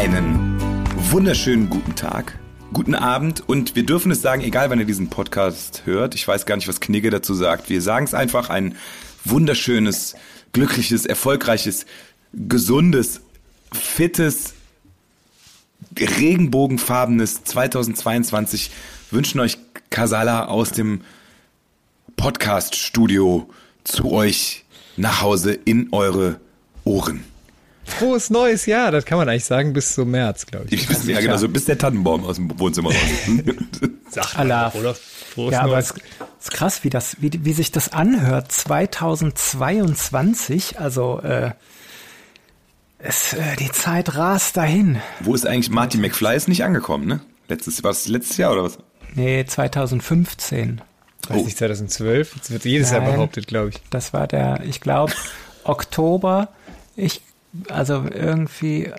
Einen wunderschönen guten Tag, guten Abend und wir dürfen es sagen, egal wann ihr diesen Podcast hört. Ich weiß gar nicht, was Knigge dazu sagt. Wir sagen es einfach ein wunderschönes, glückliches, erfolgreiches, gesundes, fittes, regenbogenfarbenes 2022 wünschen euch Kasala aus dem Podcast-Studio zu euch nach Hause in eure Ohren. Frohes neues Jahr, das kann man eigentlich sagen, bis zum März, glaube ich. Ich weiß, ja, genau, so bis der Tannenbaum aus dem Wohnzimmer raus. Sagt Allah. oder? Frohes Ja, aber neues. es ist krass, wie das, wie, wie sich das anhört. 2022, also äh, es, äh, die Zeit rast dahin. Wo ist eigentlich Marty McFly ist nicht angekommen, ne? Letztes, war es letztes Jahr oder was? Nee, 2015. Weiß nicht, 2012? Das wird jedes Jahr Nein. behauptet, glaube ich. Das war der, ich glaube, Oktober. Ich, also irgendwie,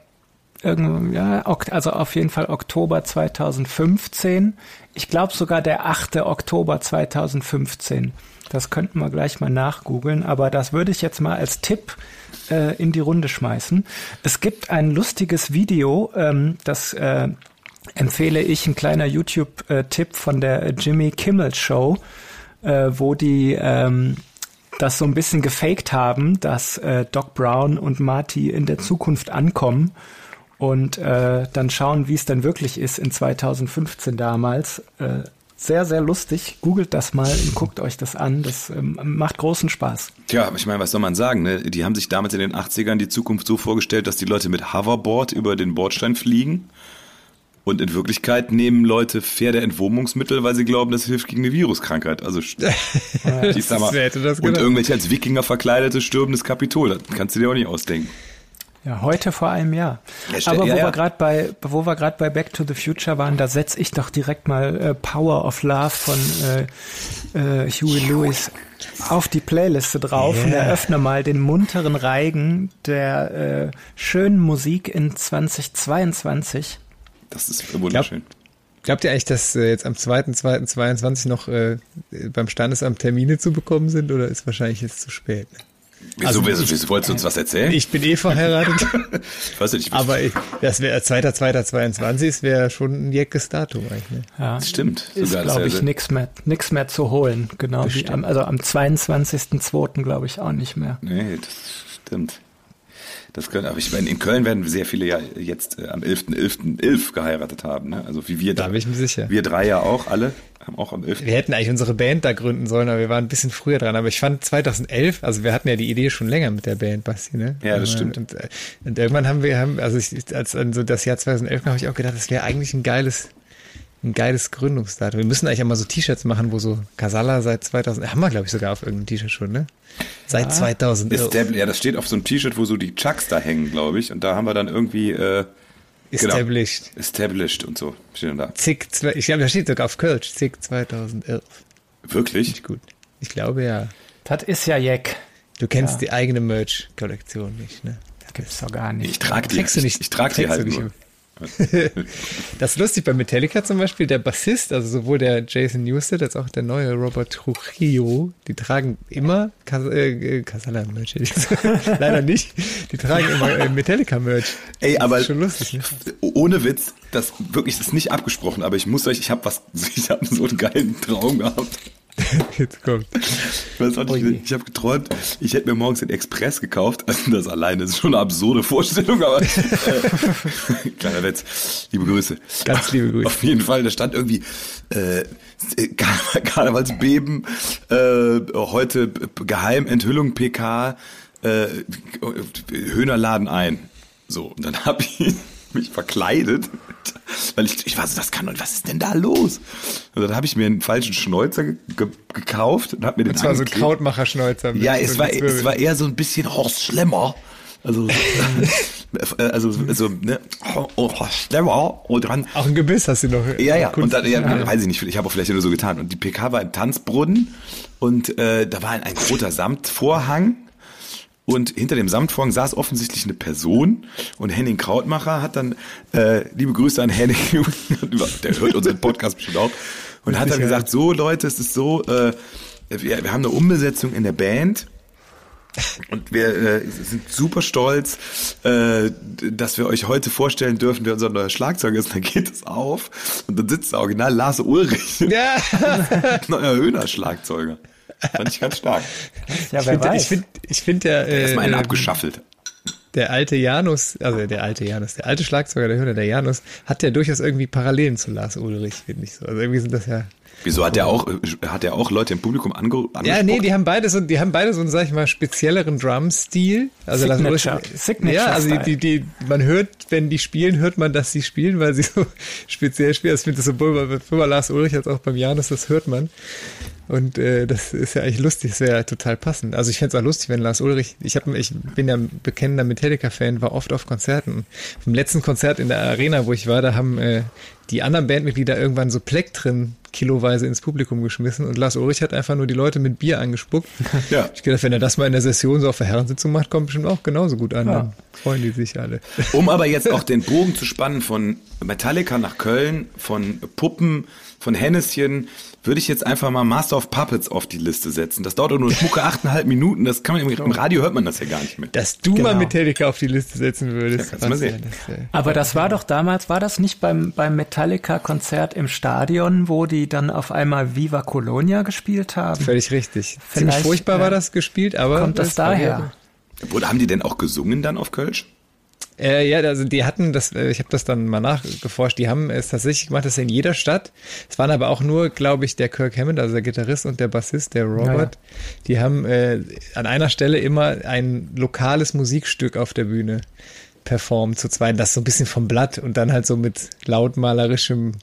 irgend, ja, also auf jeden Fall Oktober 2015. Ich glaube sogar der 8. Oktober 2015. Das könnten wir gleich mal nachgoogeln, aber das würde ich jetzt mal als Tipp äh, in die Runde schmeißen. Es gibt ein lustiges Video, ähm, das äh, empfehle ich, ein kleiner YouTube-Tipp von der Jimmy Kimmel Show, äh, wo die ähm, das so ein bisschen gefaked haben, dass äh, Doc Brown und Marty in der Zukunft ankommen und äh, dann schauen, wie es denn wirklich ist in 2015 damals. Äh, sehr, sehr lustig. Googelt das mal und guckt euch das an. Das ähm, macht großen Spaß. Tja, aber ich meine, was soll man sagen, ne? Die haben sich damals in den 80ern die Zukunft so vorgestellt, dass die Leute mit Hoverboard über den Bordstein fliegen. Und in Wirklichkeit nehmen Leute Pferdeentwurmungsmittel, weil sie glauben, das hilft gegen eine Viruskrankheit. Also, ich sag mal, Wer hätte das und irgendwelche als Wikinger verkleidete stürbendes Kapitol. Das kannst du dir auch nicht ausdenken. Ja, heute vor einem Jahr. Ja, stell- Aber wo ja, ja. wir gerade bei, wo wir gerade bei Back to the Future waren, da setze ich doch direkt mal äh, Power of Love von äh, äh, Huey Lewis auf die Playliste drauf und eröffne mal den munteren Reigen der äh, schönen Musik in 2022. Das ist wunderschön. Glaubt ihr eigentlich, dass äh, jetzt am 2.2.22 noch äh, beim Standesamt Termine zu bekommen sind oder ist wahrscheinlich jetzt zu spät? Ne? Wieso, also wieso, ich- wieso wolltest du uns was erzählen? Ich bin eh verheiratet, Ich weiß nicht, aber ich, das wäre 2.2.22 wäre schon ein jeckes Datum eigentlich. Ne? Ja, das stimmt. ist, glaube ich, nix mehr, nix mehr zu holen. Genau wie am, also am 22.02. glaube ich auch nicht mehr. Nee, das stimmt. Das können, aber ich meine, in Köln werden sehr viele ja jetzt äh, am 11.11.11 geheiratet haben. Ne? Also wie wir Da bin ich mir sicher. Wir drei ja auch, alle haben auch am 11. Wir hätten eigentlich unsere Band da gründen sollen, aber wir waren ein bisschen früher dran. Aber ich fand 2011, also wir hatten ja die Idee schon länger mit der Band, Basti, ne? Ja, das stimmt. Und, äh, und irgendwann haben wir, haben, also ich, als an so das Jahr 2011 kam, habe ich auch gedacht, das wäre eigentlich ein geiles, ein geiles Gründungsdatum. Wir müssen eigentlich auch mal so T-Shirts machen, wo so Casala seit 2000, haben wir glaube ich sogar auf irgendeinem T-Shirt schon, ne? Seit 2011. Establ ja, das steht auf so einem T-Shirt, wo so die Chucks da hängen, glaube ich. Und da haben wir dann irgendwie äh, genau, Established. established und so. Steht dann da. Zick, zwei- ich glaube, da steht sogar auf Kölsch, Zick 2011. Wirklich? Gut. Ich glaube ja. Das ist ja Jack. Du kennst die eigene Merch-Kollektion nicht, ne? Das gibt's doch gar nicht. Ich trage die, Trägst du nicht- ich, ich trage die halt du nicht nur. Das ist lustig bei Metallica zum Beispiel, der Bassist, also sowohl der Jason Newsted als auch der neue Robert Trujillo, die tragen immer Cas äh, ich gesagt. Leider nicht. Die tragen immer äh, Metallica-Merch. Ey, Das aber ist schon lustig. Ne? ohne Witz, das wirklich das ist nicht abgesprochen, aber ich muss euch, ich habe was, ich habe so einen geilen Traum gehabt. Jetzt kommt. Ich weiß auch nicht, ich habe geträumt, ich hätte mir morgens den Express gekauft. Also das alleine ist schon eine absurde Vorstellung, aber äh, kleiner Witz. Liebe Grüße. Ganz liebe Grüße. Auf jeden Fall, da stand irgendwie äh, Karneval, Karnevalsbeben, äh, heute Geheimenthüllung PK, äh, Höhner laden ein. So, und dann habe ich mich verkleidet, weil ich, ich war so, das kann und was ist denn da los? Und dann habe ich mir einen falschen Schnäuzer ge ge gekauft und habe mir den Das war so ein Krautmacher-Schnäuzer. Ja, es war, es war eher so ein bisschen Horst Schlemmer. Also, äh, also, also, ne, Horst Schlemmer und dann Auch ein Gebiss hast du noch. ja, ja, Kunst- und dann, ja, weiß ich nicht, ich habe auch vielleicht nur so getan. Und die PK war im Tanzbrunnen und äh, da war ein, ein roter Samtvorhang und hinter dem Samtvorhang saß offensichtlich eine Person. Und Henning Krautmacher hat dann, äh, liebe Grüße an Henning, der hört unseren Podcast bestimmt auch, und hat dann gesagt, so Leute, es ist so, äh, wir, wir haben eine Umbesetzung in der Band. Und wir äh, sind super stolz, äh, dass wir euch heute vorstellen dürfen, wer unser neuer Schlagzeuger ist. Dann geht es auf. Und dann sitzt da original Lars Ulrich, Ja, neuer Höhner-Schlagzeuger. Fand ich ganz stark. Ja, ich finde, weiß. ich finde, ich find der, Erstmal einen äh, abgeschaffelt. der alte Janus, also der alte Janus, der alte Schlagzeuger der Höhner, der Janus, hat ja durchaus irgendwie Parallelen zu Lars Ulrich, finde ich so. Also irgendwie sind das ja. Wieso hat er auch, hat er auch Leute im Publikum ange angesprochen? Ja, nee, die haben beide so, die haben beide so einen, sag ich mal, spezielleren Drum-Stil. Also Lars Signature- Ulrich, Signature ja, also die, die, die, man hört, wenn die spielen, hört man, dass sie spielen, weil sie so speziell spielen. Also ich finde das sowohl bei, sowohl bei Lars Ulrich als auch beim Janus, das hört man. Und äh, das ist ja eigentlich lustig, das wäre ja total passend. Also ich fände es auch lustig, wenn Lars Ulrich, ich, hab, ich bin ja ein bekennender Metallica-Fan, war oft auf Konzerten. Vom letzten Konzert in der Arena, wo ich war, da haben äh, die anderen Bandmitglieder irgendwann so Plektren kiloweise ins Publikum geschmissen und Lars Ulrich hat einfach nur die Leute mit Bier angespuckt. Ja. Ich gedacht, wenn er das mal in der Session so auf der Herrensitzung macht, kommt bestimmt auch genauso gut an. Dann freuen die sich alle. Um aber jetzt auch den Bogen zu spannen von Metallica nach Köln, von Puppen, von Henneschen, würde ich jetzt einfach mal Master of Puppets auf die Liste setzen. Das dauert doch nur schmucke achteinhalb Minuten. Das kann man im, im Radio hört man das ja gar nicht mehr. Dass du Genau. mal Metallica auf die Liste setzen würdest. Ja, kannst du mal sehen. das, äh, Aber das war doch damals, war das nicht beim, beim Metallica-Konzert im Stadion, wo die dann auf einmal Viva Colonia gespielt haben? Völlig richtig. Ziemlich Vielleicht, furchtbar ja. war das gespielt, aber. Kommt das war daher? Oder haben die denn auch gesungen dann auf Kölsch? Äh, ja, also die hatten das, äh, ich habe das dann mal nachgeforscht, die haben es tatsächlich gemacht, das in jeder Stadt. Es waren aber auch nur, glaube ich, der Kirk Hammond, also der Gitarrist und der Bassist, der Robert, die haben äh, an einer Stelle immer ein lokales Musikstück auf der Bühne performt zu zweit, das so ein bisschen vom Blatt und dann halt so mit lautmalerischem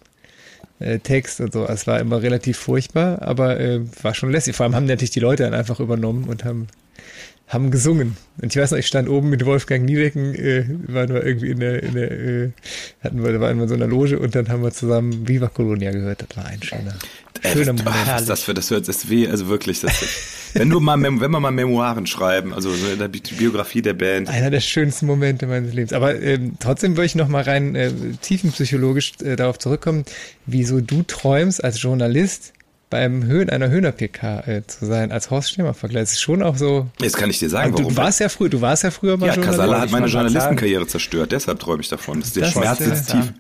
äh, Text und so. Es war immer relativ furchtbar, aber äh, war schon lässig. Vor allem haben natürlich die Leute dann einfach übernommen und haben haben gesungen. Und ich weiß noch, ich stand oben mit Wolfgang Niedecken, äh, waren wir irgendwie in der, in der äh, hatten wir, da waren wir in so einer Loge und dann haben wir zusammen Viva Colonia gehört. Das war ein schöner, Äh, schöner was, Moment. was ist das für das hört das weh, also wirklich. Das, wenn du mal, wenn wir mal Memoiren schreiben, also so in der Bi- Biografie der Band, Einer der schönsten Momente meines Lebens. Aber ähm, trotzdem würde ich noch mal rein äh, tiefenpsychologisch äh, darauf zurückkommen, wieso du träumst als Journalist beim Höhen einer Höhner-PK äh, zu sein, als Horst Schlemmer-Vergleich. Das ist schon auch so. jetzt kann ich dir sagen, du, warum. du warst ja früher, du warst ja früher mal ja. Casala hat meine Journalistenkarriere zerstört, deshalb träume ich davon. Das ist der Das ist, Schmerz äh, sitzt tief.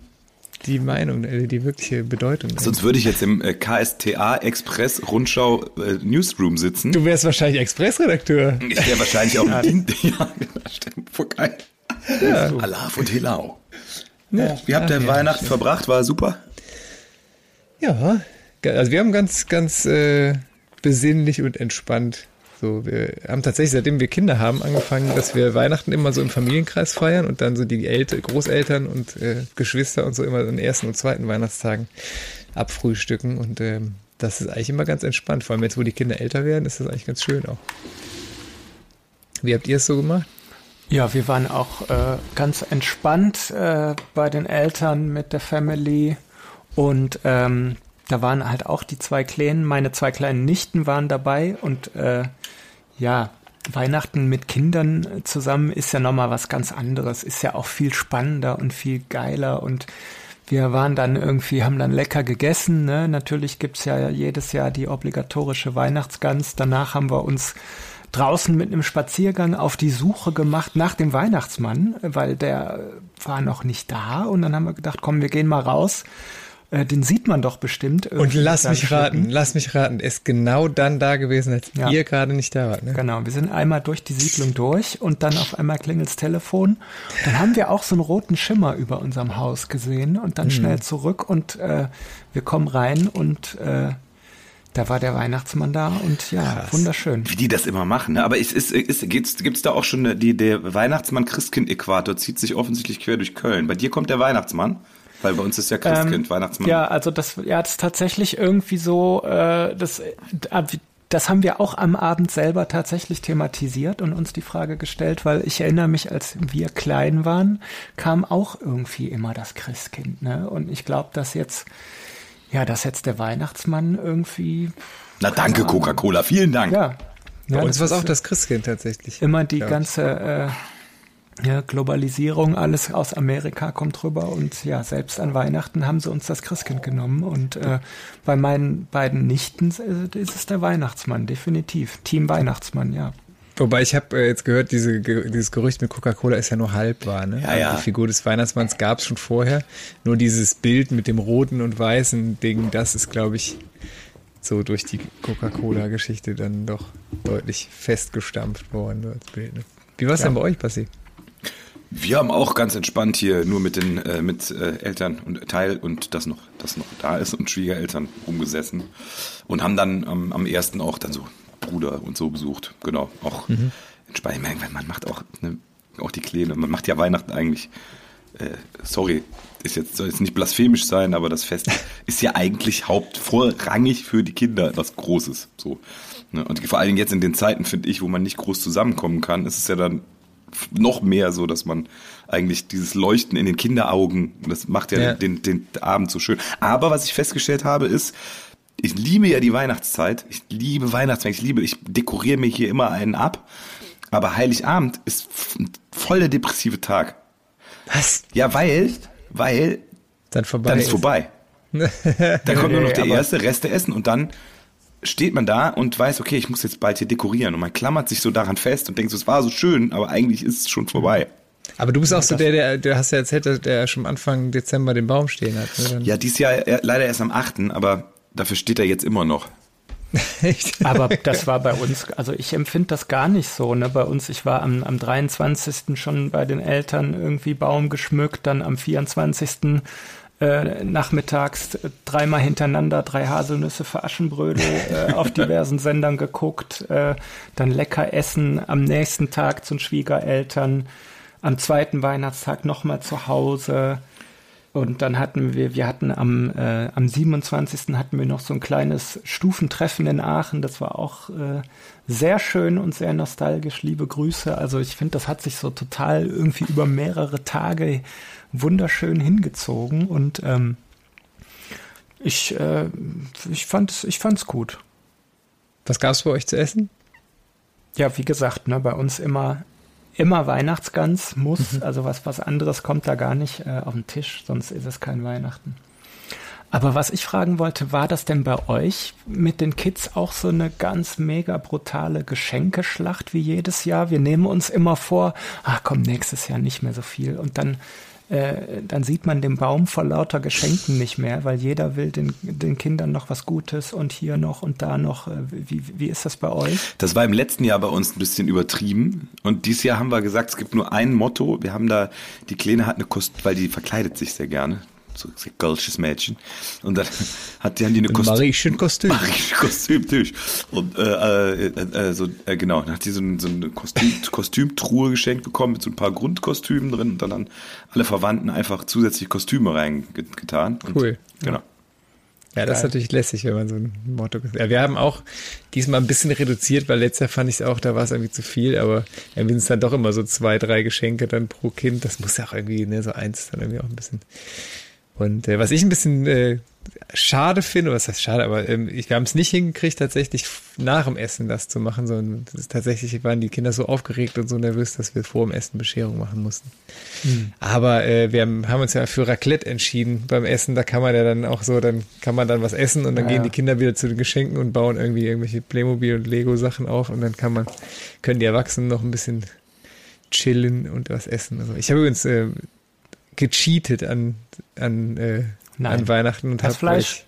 Die Meinung, äh, die wirkliche Bedeutung. Sonst würde ich jetzt im äh, KSTA Express Rundschau äh, Newsroom sitzen. Du wärst wahrscheinlich Expressredakteur. Ich wäre wahrscheinlich auch ein Kind. Ja, stimmt. Voll geil. Alaf und Hilau. Ja, wie habt ihr Ach, ja, Weihnachten verbracht? War super? Ja, also wir haben ganz, ganz äh, besinnlich und entspannt. So, wir haben tatsächlich, seitdem wir Kinder haben, angefangen, dass wir Weihnachten immer so im Familienkreis feiern und dann so die Eltern, Großeltern und äh, Geschwister und so immer an ersten und zweiten Weihnachtstagen abfrühstücken. Und ähm, das ist eigentlich immer ganz entspannt. Vor allem jetzt, wo die Kinder älter werden, ist das eigentlich ganz schön auch. Wie habt ihr es so gemacht? Ja, wir waren auch äh, ganz entspannt äh, bei den Eltern mit der Family und ähm, da waren halt auch die zwei Kleinen, meine zwei kleinen Nichten waren dabei und äh, ja, Weihnachten mit Kindern zusammen ist ja nochmal was ganz anderes, ist ja auch viel spannender und viel geiler und wir waren dann irgendwie, haben dann lecker gegessen. Ne? Natürlich gibt's ja jedes Jahr die obligatorische Weihnachtsgans. Danach haben wir uns draußen mit einem Spaziergang auf die Suche gemacht nach dem Weihnachtsmann, weil der war noch nicht da. Und dann haben wir gedacht, komm, wir gehen mal raus. Äh, Den sieht man doch bestimmt. Und irgendwie lass mich raten, lass mich raten, er ist genau dann da gewesen, als Ja. ihr gerade nicht da wart. Ne? Genau, wir sind einmal durch die Siedlung durch und dann auf einmal klingelt's Telefon. Dann haben wir auch so einen roten Schimmer über unserem Haus gesehen und dann schnell zurück und äh, wir kommen rein und äh, da war der Weihnachtsmann da und ja, Krass. wunderschön. Wie die das immer machen. Ne? Aber ist, ist, ist, gibt's, gibt's da auch schon eine, die, der Weihnachtsmann-Christkind-Äquator zieht sich offensichtlich quer durch Köln. Bei dir kommt der Weihnachtsmann? Weil bei uns ist ja Christkind, ähm, Weihnachtsmann. Ja, also das, ja, das ist tatsächlich irgendwie so, äh, das, äh, das haben wir auch am Abend selber tatsächlich thematisiert und uns die Frage gestellt, weil ich erinnere mich, als wir klein waren, kam auch irgendwie immer das Christkind, ne? Und ich glaube, dass jetzt, ja, dass jetzt der Weihnachtsmann irgendwie. Na danke, Coca-Cola, vielen Dank. Ja. Bei ja, uns war es auch das Christkind tatsächlich. Immer die ganze, äh, ja, Globalisierung, alles aus Amerika kommt rüber und ja, selbst an Weihnachten haben sie uns das Christkind genommen und äh, bei meinen beiden Nichten ist es der Weihnachtsmann, definitiv. Team Weihnachtsmann, ja. Wobei ich habe äh, jetzt gehört, diese, dieses Gerücht mit Coca-Cola ist ja nur halb wahr. Ne? Ja, ja. Die Figur des Weihnachtsmanns gab es schon vorher. Nur dieses Bild mit dem roten und weißen Ding, das ist, glaube ich, so durch die Coca-Cola-Geschichte dann doch deutlich festgestampft worden als Bild. Ne? Wie war es ja. denn bei euch, Passi? Wir haben auch ganz entspannt hier nur mit den äh, mit äh, Eltern und Teil und das noch das noch da ist und Schwiegereltern rumgesessen und haben dann ähm, am ersten auch dann so Bruder und so besucht. Genau, auch mhm. entspannt. Man macht auch ne, auch die Kleine. Man macht ja Weihnachten eigentlich. Äh, sorry, ist jetzt soll jetzt nicht blasphemisch sein, aber das Fest ist ja eigentlich hauptvorrangig für die Kinder was Großes. So. Ne? Und vor allen Dingen jetzt in den Zeiten, finde ich, wo man nicht groß zusammenkommen kann, ist es ja dann noch mehr so, dass man eigentlich dieses Leuchten in den Kinderaugen, das macht ja, ja. Den, den Abend so schön. Aber was ich festgestellt habe, ist, ich liebe ja die Weihnachtszeit. Ich liebe Weihnachtszeit. Ich liebe, ich dekoriere mir hier immer einen ab. Aber Heiligabend ist voll der depressive Tag. Was? Ja, weil, weil, dann, vorbei dann ist, ist. vorbei. dann kommt nur noch der erste Reste essen und dann steht man da und weiß, okay, ich muss jetzt bald hier dekorieren. Und man klammert sich so daran fest und denkt so, es war so schön, aber eigentlich ist es schon vorbei. Aber du bist auch so der, der, der hast ja erzählt, der schon Anfang Dezember den Baum stehen hat. Ne? Ja, dieses Jahr leider erst am 8., aber dafür steht er jetzt immer noch. Echt? Aber das war bei uns, also ich empfinde das gar nicht so. Ne? Bei uns, ich war am, am 23. schon bei den Eltern irgendwie Baum geschmückt, dann am 24 äh, nachmittags dreimal hintereinander drei Haselnüsse für Aschenbrödel äh, auf diversen Sendern geguckt, äh, dann lecker essen am nächsten Tag zu den Schwiegereltern, am zweiten Weihnachtstag nochmal zu Hause. Und dann hatten wir, wir hatten am, äh, am 27. hatten wir noch so ein kleines Stufentreffen in Aachen. Das war auch äh, sehr schön und sehr nostalgisch. Liebe Grüße. Also ich finde, das hat sich so total irgendwie über mehrere Tage wunderschön hingezogen und ähm, ich, äh, ich fand ich fand's gut. Was gab's bei euch zu essen? Ja, wie gesagt, ne, bei uns immer immer Weihnachtsgans muss, mhm. also was was anderes kommt da gar nicht äh, auf den Tisch, sonst ist es kein Weihnachten. Aber was ich fragen wollte, war das denn bei euch mit den Kids auch so eine ganz mega brutale Geschenkeschlacht wie jedes Jahr? Wir nehmen uns immer vor, ach komm, nächstes Jahr nicht mehr so viel und dann äh, dann sieht man den Baum vor lauter Geschenken nicht mehr, weil jeder will den, den Kindern noch was Gutes und hier noch und da noch. Äh, wie, wie ist das bei euch? Das war im letzten Jahr bei uns ein bisschen übertrieben. Und dieses Jahr haben wir gesagt, es gibt nur ein Motto. Wir haben da, die Kleine hat eine Kost, weil die verkleidet sich sehr gerne so ein golsches Mädchen. Und dann hat die, haben die eine Kostüm. Marischen Kostüm. Marischen Kostüm, natürlich. Und äh, äh, äh, so, äh, genau, dann hat sie so, ein, so eine Kostüm, Kostümtruhe geschenkt bekommen mit so ein paar Grundkostümen drin und dann haben alle Verwandten einfach zusätzlich Kostüme reingetan. Cool. Genau. Ja, das ist natürlich lässig, wenn man so ein Motto. Ja, wir haben auch diesmal ein bisschen reduziert, weil letztes Jahr fand ich es auch, da war es irgendwie zu viel, aber ja, wir sind dann doch immer so zwei, drei Geschenke dann pro Kind. Das muss ja auch irgendwie, ne, so eins dann irgendwie auch ein bisschen und äh, was ich ein bisschen äh, schade finde, was heißt schade, aber ähm, ich, wir haben es nicht hingekriegt, tatsächlich nach dem Essen das zu machen, sondern ist, tatsächlich waren die Kinder so aufgeregt und so nervös, dass wir vor dem Essen Bescherung machen mussten. Mhm. Aber äh, wir haben, haben uns ja für Raclette entschieden beim Essen. Da kann man ja dann auch so, dann kann man dann was essen und dann ja. gehen die Kinder wieder zu den Geschenken und bauen irgendwie irgendwelche Playmobil und Lego Sachen auf und dann kann man können die Erwachsenen noch ein bisschen chillen und was essen. Also ich habe übrigens äh, gecheatet an, an, äh, an Weihnachten und habe Fleisch.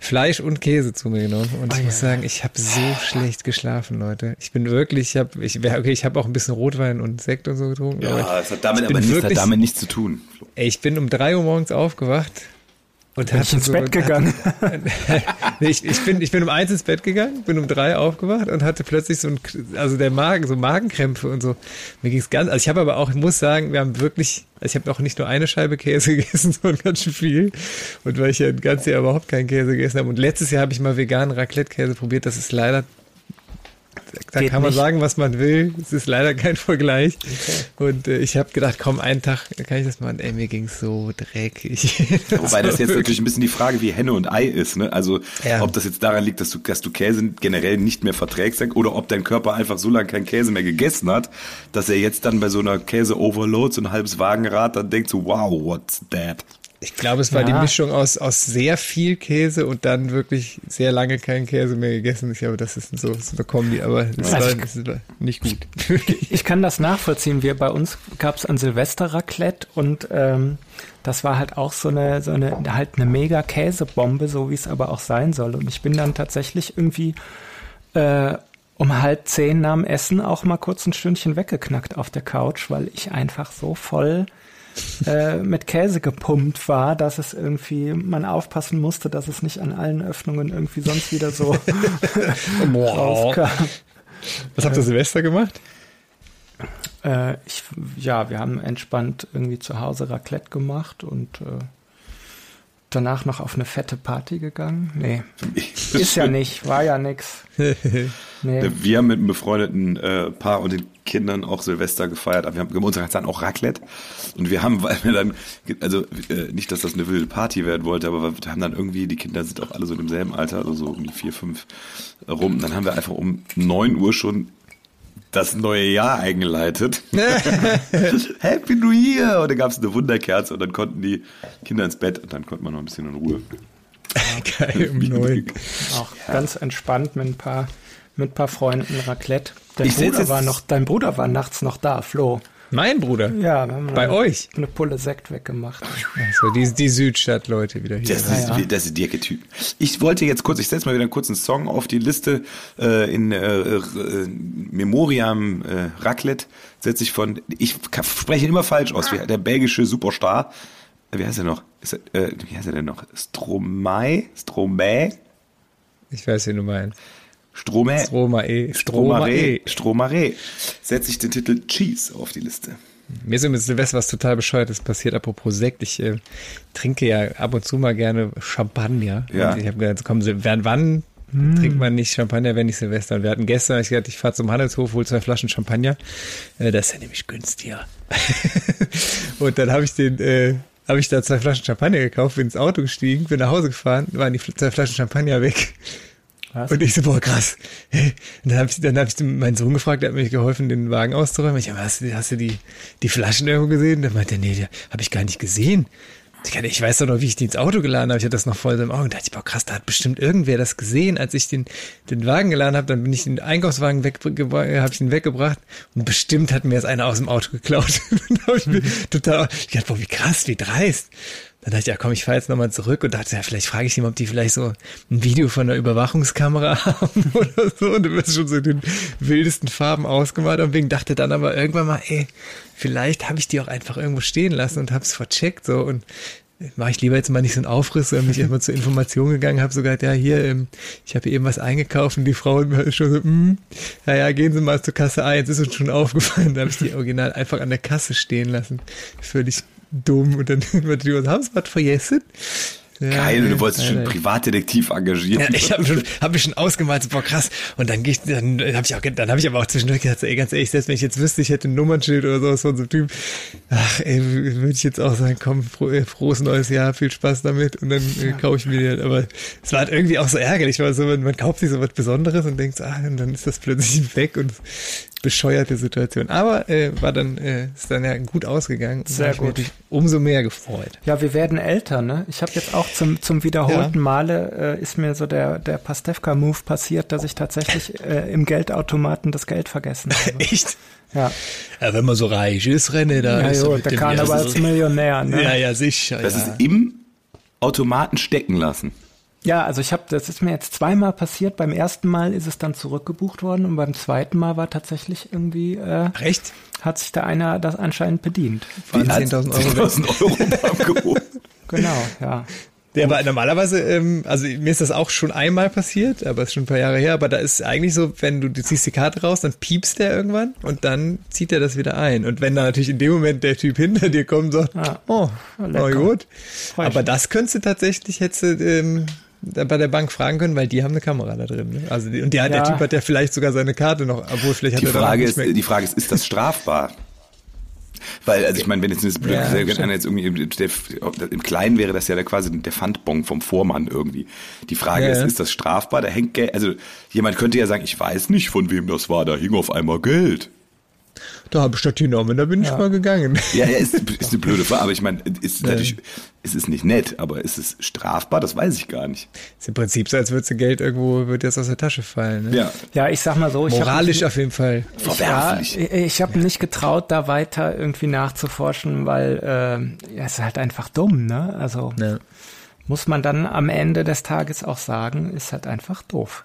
Fleisch und Käse zu mir genommen. Und oh, ich muss sagen, ich habe so schlecht geschlafen, Leute. Ich bin wirklich, ich habe, ich, okay, ich habe auch ein bisschen Rotwein und Sekt und so getrunken. Ja, es hat damit aber nichts, wirklich, hat damit nichts zu tun. Ey, ich bin um drei Uhr morgens aufgewacht Und bin ich ins so, Bett gegangen. nee, ich, ich, bin, ich bin um eins ins Bett gegangen, bin um drei aufgewacht und hatte plötzlich so ein, also der Magen, so Magenkrämpfe und so. Mir ging's ganz, also ich habe aber auch, ich muss sagen, wir haben wirklich, also ich habe auch nicht nur eine Scheibe Käse gegessen, sondern ganz schön viel. Und weil ich ja ein ganzes Jahr überhaupt keinen Käse gegessen habe. Und letztes Jahr habe ich mal veganen Raclette-Käse probiert. Das ist leider da Geht kann man nicht. sagen, was man will. Es ist leider kein Vergleich. Okay. Und äh, ich habe gedacht, komm, einen Tag kann ich das machen. Ey, mir ging's so dreckig. Wobei das jetzt natürlich ein bisschen die Frage, wie Henne und Ei ist. Ne? Also ja. ob das jetzt daran liegt, dass du, dass du Käse generell nicht mehr verträgst oder ob dein Körper einfach so lange keinen Käse mehr gegessen hat, dass er jetzt dann bei so einer Käse-Overload, so ein halbes Wagenrad, dann denkt so, wow, what's that? Ich glaube, es war ja. die Mischung aus, aus sehr viel Käse und dann wirklich sehr lange keinen Käse mehr gegessen. Ich glaube, das ist so, so eine Kombi, aber das, also war, das war, nicht gut. ich kann das nachvollziehen. Wir bei uns gab es ein Silvester-Raclette und ähm, das war halt auch so eine, so eine, halt eine mega Käsebombe, so wie es aber auch sein soll. Und ich bin dann tatsächlich irgendwie äh, um halb zehn nach dem Essen auch mal kurz ein Stündchen weggeknackt auf der Couch, weil ich einfach so voll äh, mit Käse gepumpt war, dass es irgendwie, man aufpassen musste, dass es nicht an allen Öffnungen irgendwie sonst wieder so rauskam. Was habt ihr Silvester gemacht? Äh, ich, ja, wir haben entspannt irgendwie zu Hause Raclette gemacht und äh, danach noch auf eine fette Party gegangen? Nee. Ist ja nicht, war ja nix. Nee. Wir haben mit einem befreundeten äh, Paar und den Kindern auch Silvester gefeiert, aber wir haben uns dann auch Raclette. Und wir haben, weil wir dann, also äh, nicht, dass das eine wilde Party werden wollte, aber wir haben dann irgendwie, die Kinder sind auch alle so im selben Alter, also so um die vier, fünf rum. Dann haben wir einfach um neun Uhr schon das neue Jahr eingeleitet. Happy New Year! Und dann gab es eine Wunderkerze und dann konnten die Kinder ins Bett und dann konnte man noch ein bisschen in Ruhe. Geil, um neun. Auch ja. ganz entspannt mit ein paar, mit ein paar Freunden Raclette. Dein Bruder war noch, dein Bruder war nachts noch da, Flo. Mein Bruder? Ja, bei eine, euch. Eine Pulle Sekt weggemacht. Also die, die Südstadt-Leute wieder hier. Das, ist, ja. das ist dirke Typ. Ich wollte jetzt kurz, ich setze mal wieder einen kurzen Song auf die Liste äh, in äh, äh, Memoriam äh, Raclette setze ich von, ich spreche immer falsch aus, wie der belgische Superstar. Wie heißt er noch? Ist er, äh, wie heißt er denn noch? Stromae? Stromae? Ich weiß, wie du meinst. Stromae. Stromae. Stromae. Stromae. Setze ich den Titel Cheese auf die Liste. Mir ist mit Silvester was total bescheuertes passiert, apropos Sekt. Ich äh, trinke ja ab und zu mal gerne Champagner. Ja. Und ich habe gedacht, komm, wann, wann hm. trinkt man nicht Champagner, wenn nicht Silvester? Und wir hatten gestern, ich gesagt, ich fahre zum Handelshof, hole zwei Flaschen Champagner. Äh, das ist ja nämlich günstiger. und dann habe ich den, äh, habe ich da zwei Flaschen Champagner gekauft, bin ins Auto gestiegen, bin nach Hause gefahren, waren die zwei Flaschen Champagner weg. Was? Und ich so, boah, krass. Und dann habe ich, dann hab ich meinen Sohn gefragt, der hat mir geholfen, den Wagen auszuräumen. Ich, aber hast, hast du die, die Flaschen irgendwo gesehen? Dann meinte er, nee, habe ich gar nicht gesehen. Ich weiß doch noch, wie ich die ins Auto geladen habe. Ich hatte das noch voll im Auge. Und dachte ich, boah, krass, da hat bestimmt irgendwer das gesehen, als ich den, den Wagen geladen habe. Dann bin ich den Einkaufswagen weg, habe ich ihn weggebracht. Und bestimmt hat mir jetzt einer aus dem Auto geklaut. habe total, ich dachte, boah, wie krass, wie dreist. Dann dachte ich, ja komm, ich fahre jetzt nochmal zurück und dachte, ja, vielleicht frage ich ihn, ob die vielleicht so ein Video von der Überwachungskamera haben oder so. Und du wirst schon so in den wildesten Farben ausgemalt. Und wegen dachte dann aber irgendwann mal, ey, vielleicht habe ich die auch einfach irgendwo stehen lassen und habe es vercheckt. So und mache ich lieber jetzt mal nicht so einen Aufriss, sondern mich erstmal zur Information gegangen, habe sogar, ja, hier, ähm, ich habe eben was eingekauft und die Frau ist schon so, mm, ja, ja, gehen Sie mal zur Kasse 1, ist uns schon aufgefallen. Da habe ich die original einfach an der Kasse stehen lassen. Völlig dumm. Und dann wird die haben sie was vergessen? Ja, Geil, nee, du wolltest schon Privatdetektiv engagieren. Ja, ich habe schon, hab mich schon ausgemalt, boah krass. Und dann gehe ich, dann habe ich auch, dann habe ich aber auch zwischendurch gesagt, ey, ganz ehrlich, selbst wenn ich jetzt wüsste, ich hätte ein Nummernschild oder sowas von so einem Typ, ach, ey, würde ich jetzt auch sagen, komm, froh, äh, frohes neues Jahr, viel Spaß damit. Und dann äh, kaufe ich mir die halt. Aber es war halt irgendwie auch so ärgerlich, weil so, man, man kauft sich so was Besonderes und denkt, ah, und dann ist das plötzlich weg und bescheuerte Situation. Aber äh, war dann äh, ist dann ja gut ausgegangen. Sehr gut. Mich umso mehr gefreut. Ja, wir werden älter, ne? Ich habe jetzt auch zum zum wiederholten ja. Male äh, ist mir so der der Pastewka Move passiert, dass ich tatsächlich äh, im Geldautomaten das Geld vergessen habe. Echt? Ja. ja. Wenn man so reich ist, René, da ja, ist jo, der Karnevalsmillionär, ne? Ja, ja, sicher. Das ja. ist im Automaten stecken lassen. Ja, also ich habe, das ist mir jetzt zweimal passiert. Beim ersten Mal ist es dann zurückgebucht worden und beim zweiten Mal war tatsächlich irgendwie. Äh, Recht? Hat sich da einer das anscheinend bedient. Waren 10.000 Euro, 10 Euro abgeholt. genau, ja. Ja, aber normalerweise, ähm, also mir ist das auch schon einmal passiert, aber es ist schon ein paar Jahre her, aber da ist eigentlich so, wenn du, du ziehst die Karte raus, dann piepst der irgendwann und dann zieht er das wieder ein. Und wenn dann natürlich in dem Moment der Typ hinter dir kommt und sagt, Ah, oh, oh gut. Freu ich Aber das könntest du tatsächlich, hättest du, ähm, da bei der Bank fragen können, weil die haben eine Kamera da drin. Ne? Also die, und der, der Ja. Typ hat ja vielleicht sogar seine Karte noch, obwohl vielleicht hat Die er Frage nicht ist, mehr- die Frage ist, ist das strafbar? Weil, also ich meine, wenn jetzt das blöd Ja, wenn einer jetzt irgendwie im, der, im Kleinen wäre das ja der quasi der Pfandbon vom Vormann irgendwie. Die Frage Ja, ist, ja. ist das strafbar? Da hängt Geld, also jemand könnte ja sagen, ich weiß nicht, von wem das war, da hing auf einmal Geld. Da habe ich das genommen, da bin ich mal gegangen. Ja, ja, ist, ist eine blöde Frage, aber ich meine, ist natürlich, es ist nicht nett, aber ist es strafbar? Das weiß ich gar nicht. Ist im Prinzip so, als würde Geld irgendwo, würde jetzt aus der Tasche fallen. Ne? Ja, Ja, ich sag mal so, Moralisch mich- auf jeden Fall. Ja, verwerflich. ich, ich habe nicht getraut, da weiter irgendwie nachzuforschen, weil äh, ja, es ist halt einfach dumm, ne? Also Ja. muss man dann am Ende des Tages auch sagen, ist halt einfach doof.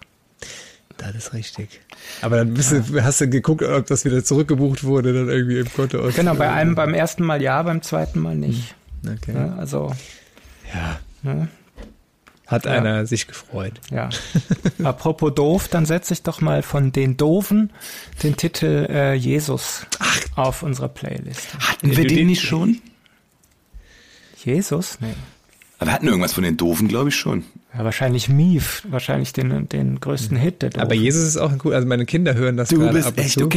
Das ist richtig. Aber dann bist du, hast du geguckt, ob das wieder zurückgebucht wurde, dann irgendwie im Konto aus. Genau, bei einem beim ersten Mal ja, beim zweiten Mal nicht. Okay. Ne? Also, Ja. ne? Hat Ja. einer sich gefreut. ja. Apropos doof, dann setze ich doch mal von den Doofen den Titel äh, Jesus auf unsere Playlist. Hatten Ja, wir du- den den- nicht schon? Jesus? Nee. Aber wir hatten irgendwas von den Doofen, glaube ich schon. Ja, wahrscheinlich Mief, wahrscheinlich den, den größten Hit der. Aber Jesus ist auch ein cool, also meine Kinder hören das gerade ab und zu.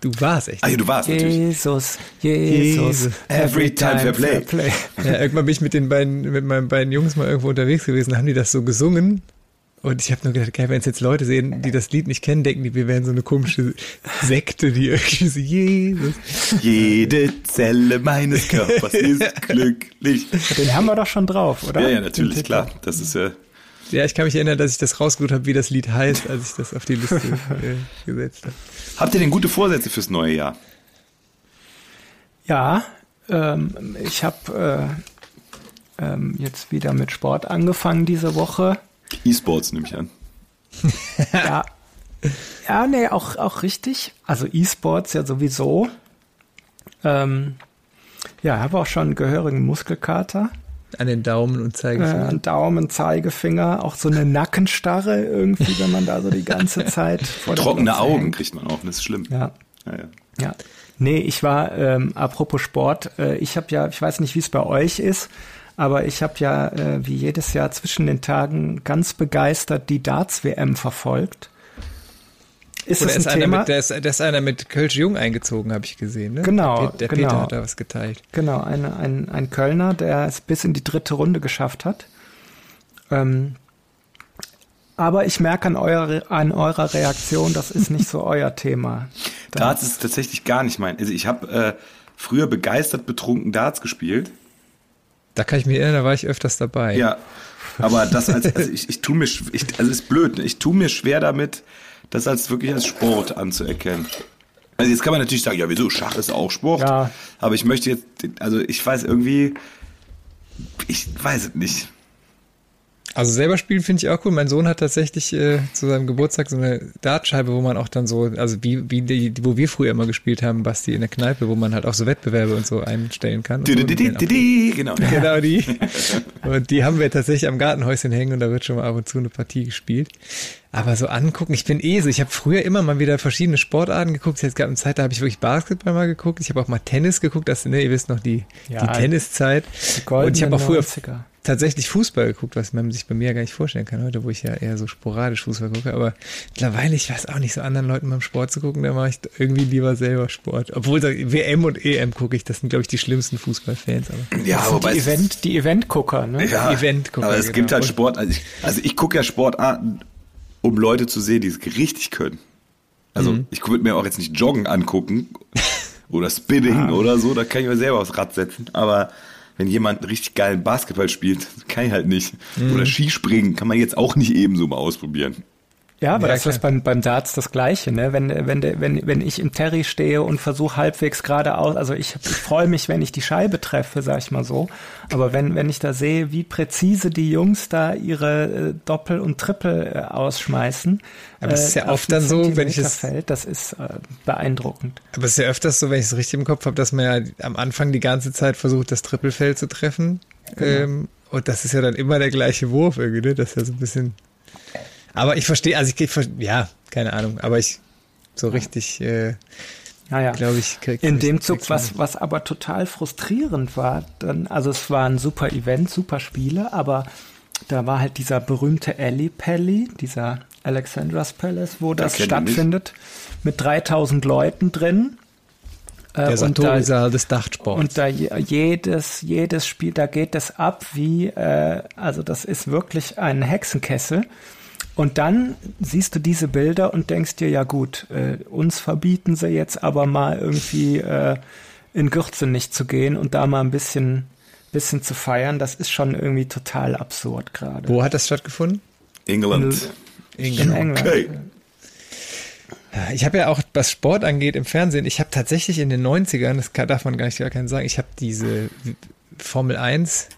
Du warst echt. Ah, ja, du warst natürlich. Jesus, Jesus, Jesus, every time fair play. Ja, irgendwann bin ich mit den beiden, mit meinen beiden Jungs mal irgendwo unterwegs gewesen, haben die das so gesungen. Und ich habe nur gedacht, geil, wenn es jetzt Leute sehen, die das Lied nicht kennen, denken die, wir wären so eine komische Sekte, die irgendwie so, Jesus. Jede Zelle meines Körpers ist glücklich. Den haben wir doch schon drauf, oder? Ja, ja, natürlich, klar. Das ist ja. Ja, ich kann mich erinnern, dass ich das rausgesucht habe, wie das Lied heißt, als ich das auf die Liste äh, gesetzt habe. Habt ihr denn gute Vorsätze fürs neue Jahr? Ja, ähm, ich habe äh, ähm, jetzt wieder mit Sport angefangen diese Woche. E-Sports nehme ich an. ja, ja, nee, auch, auch richtig. Also E-Sports ja sowieso. Ähm, ja, habe auch schon einen gehörigen Muskelkater. An den Daumen und Äh, Zeigefinger. einen Daumen, Zeigefinger, auch so eine Nackenstarre irgendwie, wenn man da so die ganze Zeit vor Trockene Augen hängt. kriegt man auch, das ist schlimm. Ja. Ja, ja. Ja. Nee, ich war, ähm, apropos Sport, äh, ich habe ja, ich weiß nicht, wie es bei euch ist, aber ich habe ja äh, wie jedes Jahr zwischen den Tagen ganz begeistert die Darts-WM verfolgt. Ist Oder das ist ein einer Thema? mit, der ist, der ist einer mit Kölsch Jung eingezogen, habe ich gesehen. Ne? Genau, Der, der genau. Peter hat da was geteilt. Genau, eine, ein, ein Kölner, der es bis in die dritte Runde geschafft hat. Ähm, aber ich merke an, eurer an eurer Reaktion, das ist nicht so euer Thema. Darts ist tatsächlich gar nicht mein. Also ich habe äh, früher begeistert betrunken Darts gespielt. Da kann ich mich erinnern, da war ich öfters dabei. Ja, aber das als, also ich, ich tu mir, ich, also ist blöd, ne? ich tu mir schwer damit, das als wirklich als Sport anzuerkennen. Also jetzt kann man natürlich sagen, ja wieso, Schach ist auch Sport. Ja. Aber ich möchte jetzt, also ich weiß irgendwie, ich weiß es nicht. Also selber spielen finde ich auch cool. Mein Sohn hat tatsächlich äh, zu seinem Geburtstag so eine Dartscheibe, wo man auch dann so, also wie, wie die, wo wir früher immer gespielt haben, Basti, in der Kneipe, wo man halt auch so Wettbewerbe und so einstellen kann. Und so. Di-di-di-di-di, Genau. Genau die. Und die haben wir tatsächlich am Gartenhäuschen hängen und da wird schon mal ab und zu eine Partie gespielt. Aber so angucken, ich bin eh so, ich habe früher immer mal wieder verschiedene Sportarten geguckt. Jetzt gab eine Zeit, da habe ich wirklich Basketball mal geguckt. Ich habe auch mal Tennis geguckt, das, ne, ihr wisst noch, die, Ja, die Tenniszeit. goldenen Und ich habe auch früher 90er. Tatsächlich Fußball geguckt, was man sich bei mir gar nicht vorstellen kann heute, wo ich ja eher so sporadisch Fußball gucke. Aber mittlerweile, ich weiß auch nicht, so anderen Leuten beim Sport zu gucken, da mache ich irgendwie lieber selber Sport. Obwohl da WM und EM gucke ich, das sind, glaube ich, die schlimmsten Fußballfans. Aber Ja, Das sind wobei die Event, die Event-Gucker, ne? ja, Eventgucker, aber es genau. gibt halt Sport, also ich, also ich gucke ja Sportarten, um Leute zu sehen, die es richtig können. Also Mhm. ich würde mir auch jetzt nicht Joggen angucken oder Spinning oder so, da kann ich mir selber aufs Rad setzen. Aber wenn jemand richtig geilen Basketball spielt, kann ich halt nicht. Mhm. Oder Skispringen kann man jetzt auch nicht ebenso mal ausprobieren. Ja, aber Ja, das ist klar. beim, beim Darts das Gleiche, ne? Wenn, wenn, wenn, wenn ich im Terry stehe und versuche halbwegs geradeaus, also ich, ich freue mich, wenn ich die Scheibe treffe, sag ich mal so. Aber wenn, wenn ich da sehe, wie präzise die Jungs da ihre äh, Doppel und Triple äh, ausschmeißen. Aber es ist ja auf oft dann so, wenn ich es- Zentimeterfeld, das ist äh, beeindruckend. Aber es ist ja öfters so, wenn ich es richtig im Kopf habe, dass man ja am Anfang die ganze Zeit versucht, das Trippelfeld zu treffen. Genau. Ähm, Und das ist ja dann immer der gleiche Wurf irgendwie, ne? Das ist ja so ein bisschen. Aber ich verstehe, also ich, ich ja, keine Ahnung, aber ich so richtig, äh, naja, glaube ich. Krieg, in dem Zug, was, was aber total frustrierend war, dann, also es war ein super Event, super Spiele, aber da war halt dieser berühmte Alley Pally, dieser Alexandra's Palace, wo das stattfindet, mit 3000 Leuten drin. Äh, Der Sartorisaal des Dachsports. Und da jedes, jedes Spiel, da geht es ab wie, äh, also das ist wirklich ein Hexenkessel. Und dann siehst du diese Bilder und denkst dir, ja gut, äh, uns verbieten sie jetzt aber mal irgendwie äh, in Gürzen nicht zu gehen und da mal ein bisschen, bisschen zu feiern. Das ist schon irgendwie total absurd gerade. Wo hat das stattgefunden? England. In, in England. Okay. Ich habe ja auch, was Sport angeht im Fernsehen, ich habe tatsächlich in den 90ern, das kann, darf man gar nicht gar keinen sagen, ich habe diese Formel 1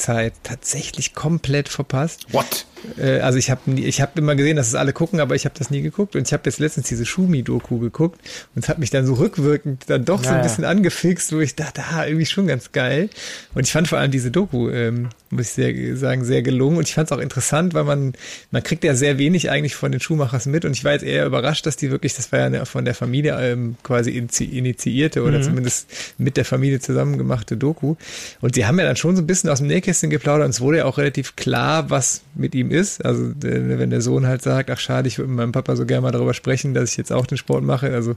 Zeit tatsächlich komplett verpasst. What? Äh, also ich habe ich hab immer gesehen, dass es alle gucken, aber ich habe das nie geguckt. Und ich habe jetzt letztens diese Schumi-Doku geguckt und es hat mich dann so rückwirkend dann doch naja. so ein bisschen angefixt, wo ich dachte, ah, irgendwie schon ganz geil. Und ich fand vor allem diese Doku, ähm, muss ich sehr, sagen, sehr gelungen. Und ich fand es auch interessant, weil man, man kriegt ja sehr wenig eigentlich von den Schuhmachers mit. Und ich war jetzt eher überrascht, dass die wirklich, das war ja eine, von der Familie ähm, quasi initiierte oder mhm. zumindest mit der Familie zusammen gemachte Doku. Und sie haben ja dann schon so ein bisschen aus dem Nähkästchen geplaudert und es wurde ja auch relativ klar, was mit ihm ist. Also wenn der Sohn halt sagt, ach schade, ich würde mit meinem Papa so gerne mal darüber sprechen, dass ich jetzt auch den Sport mache. Also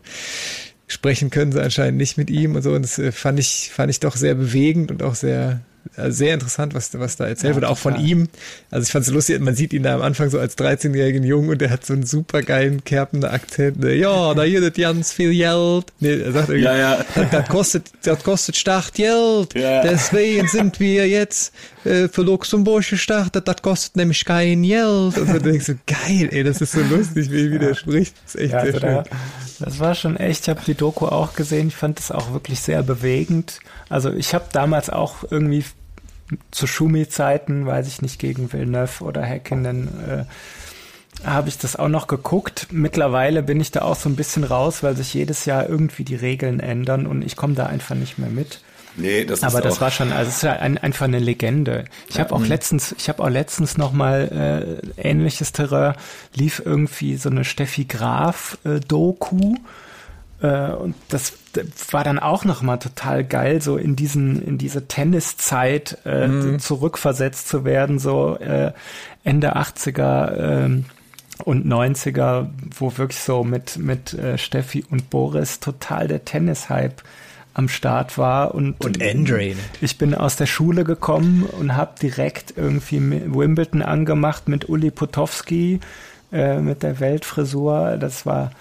sprechen können sie anscheinend nicht mit ihm und so. Und das äh, fand ich, fand ich doch sehr bewegend und auch sehr, sehr interessant, was, was da erzählt ja, wird, auch von ihm. Also ich fand es lustig, man sieht ihn da am Anfang so als 13-jährigen Jungen und der hat so einen super geilen, kerpenden Akzent. Ne? Ja, da gibt ganz viel Geld. Nee, er sagt irgendwie, ja, ja. Das, das, kostet, das kostet stark Geld. Ja. Deswegen sind wir jetzt äh, für Luxemburg gestartet, das kostet nämlich kein Geld. Und so denkst du, geil, ey, das ist so lustig, wie, wie der spricht. Das ist echt sehr also schön. Da, das war schon echt, ich habe die Doku auch gesehen, ich fand das auch wirklich sehr bewegend. Also ich habe damals auch irgendwie zu Schumi-Zeiten, weiß ich nicht, gegen Villeneuve oder Häkkinen, äh, habe ich das auch noch geguckt. Mittlerweile bin ich da auch so ein bisschen raus, weil sich jedes Jahr irgendwie die Regeln ändern und ich komme da einfach nicht mehr mit. Nee, das ist Aber das war schon, also es ist ja ein, einfach eine Legende. Ich ja, habe auch mh. letztens, ich habe auch letztens noch mal äh, ähnliches Terrain lief irgendwie so eine Steffi Graf äh, Doku äh, und das war dann auch noch mal total geil, so in diesen in diese Tenniszeit äh, mhm. zurückversetzt zu werden, so äh, Ende 80er äh, und 90er, wo wirklich so mit mit äh, Steffi und Boris total der Tennis-Hype am Start war und und Andre. Ich bin aus der Schule gekommen und habe direkt irgendwie Wimbledon angemacht mit Uli Potowski äh, mit der Weltfrisur. Das war,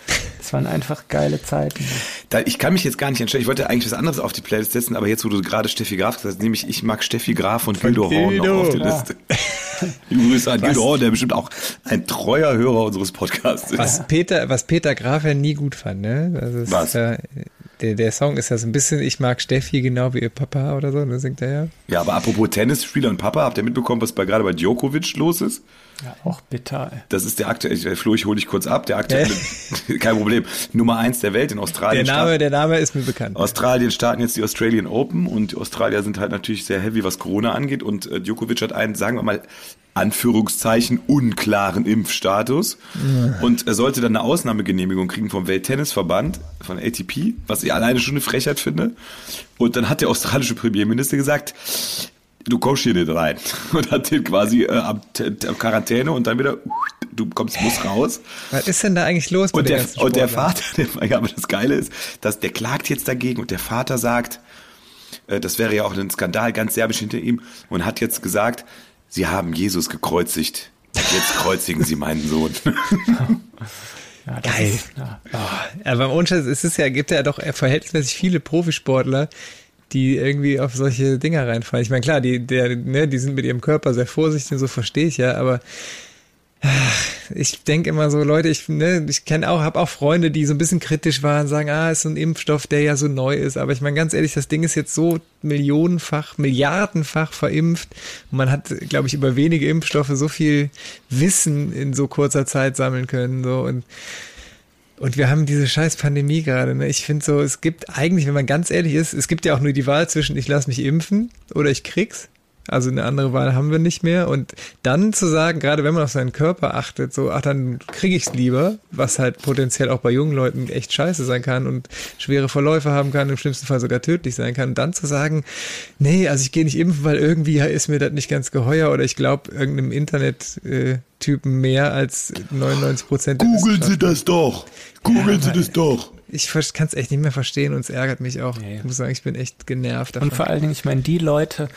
das waren einfach geile Zeiten. Da, ich kann mich jetzt gar nicht entscheiden. Ich wollte eigentlich was anderes auf die Playlist setzen, aber jetzt, wo du gerade Steffi Graf gesagt hast, nämlich ich mag Steffi Graf und Gildo Horn noch auf die ja. Liste. Grüße an Gildo Horn, der bestimmt auch ein treuer Hörer unseres Podcasts ist. Was Peter, was Peter Graf ja nie gut fand, ne? Das ist, was? Äh, der, der Song ist ja so ein bisschen, ich mag Steffi genau wie ihr Papa oder so, ne, singt er ja. Ja, aber apropos Tennisspieler und Papa, habt ihr mitbekommen, was bei, gerade bei Djokovic los ist? Ja, auch bitter. Ey. Das ist der aktuelle, Flo, ich hole dich kurz ab, der aktuelle, kein Problem, Nummer eins der Welt in Australien. Der Name, der Name ist mir bekannt. Australien starten jetzt die Australian Open und die Australier sind halt natürlich sehr heavy, was Corona angeht und äh, Djokovic hat einen, sagen wir mal, Anführungszeichen unklaren Impfstatus ja. und er sollte dann eine Ausnahmegenehmigung kriegen vom Welttennisverband, von ATP, was ich alleine schon eine Frechheit finde. Und dann hat der australische Premierminister gesagt, du kommst hier nicht rein. Und hat den quasi äh, am, am Quarantäne und dann wieder, du kommst, musst raus. Was ist denn da eigentlich los und der, und der Vater, der, aber das Geile ist, dass der klagt jetzt dagegen und der Vater sagt, äh, das wäre ja auch ein Skandal, ganz serbisch hinter ihm, und hat jetzt gesagt, sie haben Jesus gekreuzigt. Jetzt kreuzigen sie meinen Sohn. Ja, Geil. Ist, ja. Oh, aber im Unterschied, es ist ja, gibt ja doch verhältnismäßig viele Profisportler, die irgendwie auf solche Dinger reinfallen. Ich meine, klar, die, der, ne, die sind mit ihrem Körper sehr vorsichtig so verstehe ich ja, aber ich denke immer so, Leute, ich, ne, ich kenne auch, habe auch Freunde, die so ein bisschen kritisch waren, sagen, ah, ist so ein Impfstoff, der ja so neu ist. Aber ich meine, ganz ehrlich, das Ding ist jetzt so millionenfach, milliardenfach verimpft. Man hat, glaube ich, über wenige Impfstoffe so viel Wissen in so kurzer Zeit sammeln können. So und und wir haben diese scheiß Pandemie gerade. Ne? Ich finde so, es gibt eigentlich, wenn man ganz ehrlich ist, es gibt ja auch nur die Wahl zwischen ich lasse mich impfen oder ich krieg's. Also eine andere Wahl haben wir nicht mehr. Und dann zu sagen, gerade wenn man auf seinen Körper achtet, so, ach, dann kriege ich es lieber, was halt potenziell auch bei jungen Leuten echt scheiße sein kann und schwere Verläufe haben kann, im schlimmsten Fall sogar tödlich sein kann. Und dann zu sagen, nee, also ich gehe nicht impfen, weil irgendwie ist mir das nicht ganz geheuer oder ich glaube irgendeinem Internet-Typen mehr als 99 Prozent. Googeln Sie das doch! Googeln ja, Sie das doch! ich kann es echt nicht mehr verstehen und es ärgert mich auch. Ja, ja. Ich muss sagen, ich bin echt genervt davon. Und vor allen Dingen, ich meine, die Leute,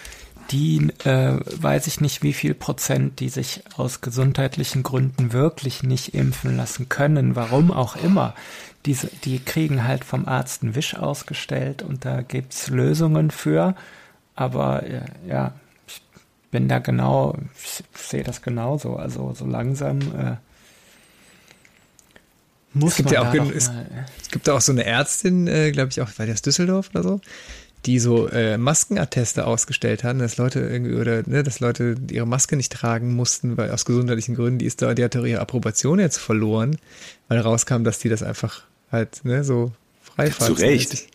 die äh, weiß ich nicht, wie viel Prozent, die sich aus gesundheitlichen Gründen wirklich nicht impfen lassen können, warum auch immer. Diese, die kriegen halt vom Arzt einen Wisch ausgestellt und da gibt's Lösungen für. Aber äh, ja, ich bin da genau, ich sehe das genauso. Also so langsam äh, muss es gibt man ja auch, es, es, gibt auch so eine Ärztin, äh, glaube ich auch, war die aus Düsseldorf oder so, die so äh, Maskenatteste ausgestellt haben, dass Leute irgendwie oder ne, dass Leute ihre Maske nicht tragen mussten, weil aus gesundheitlichen Gründen, die ist da, die hat ihre Approbation jetzt verloren, weil rauskam, dass die das einfach halt ne, so frei Zu Recht.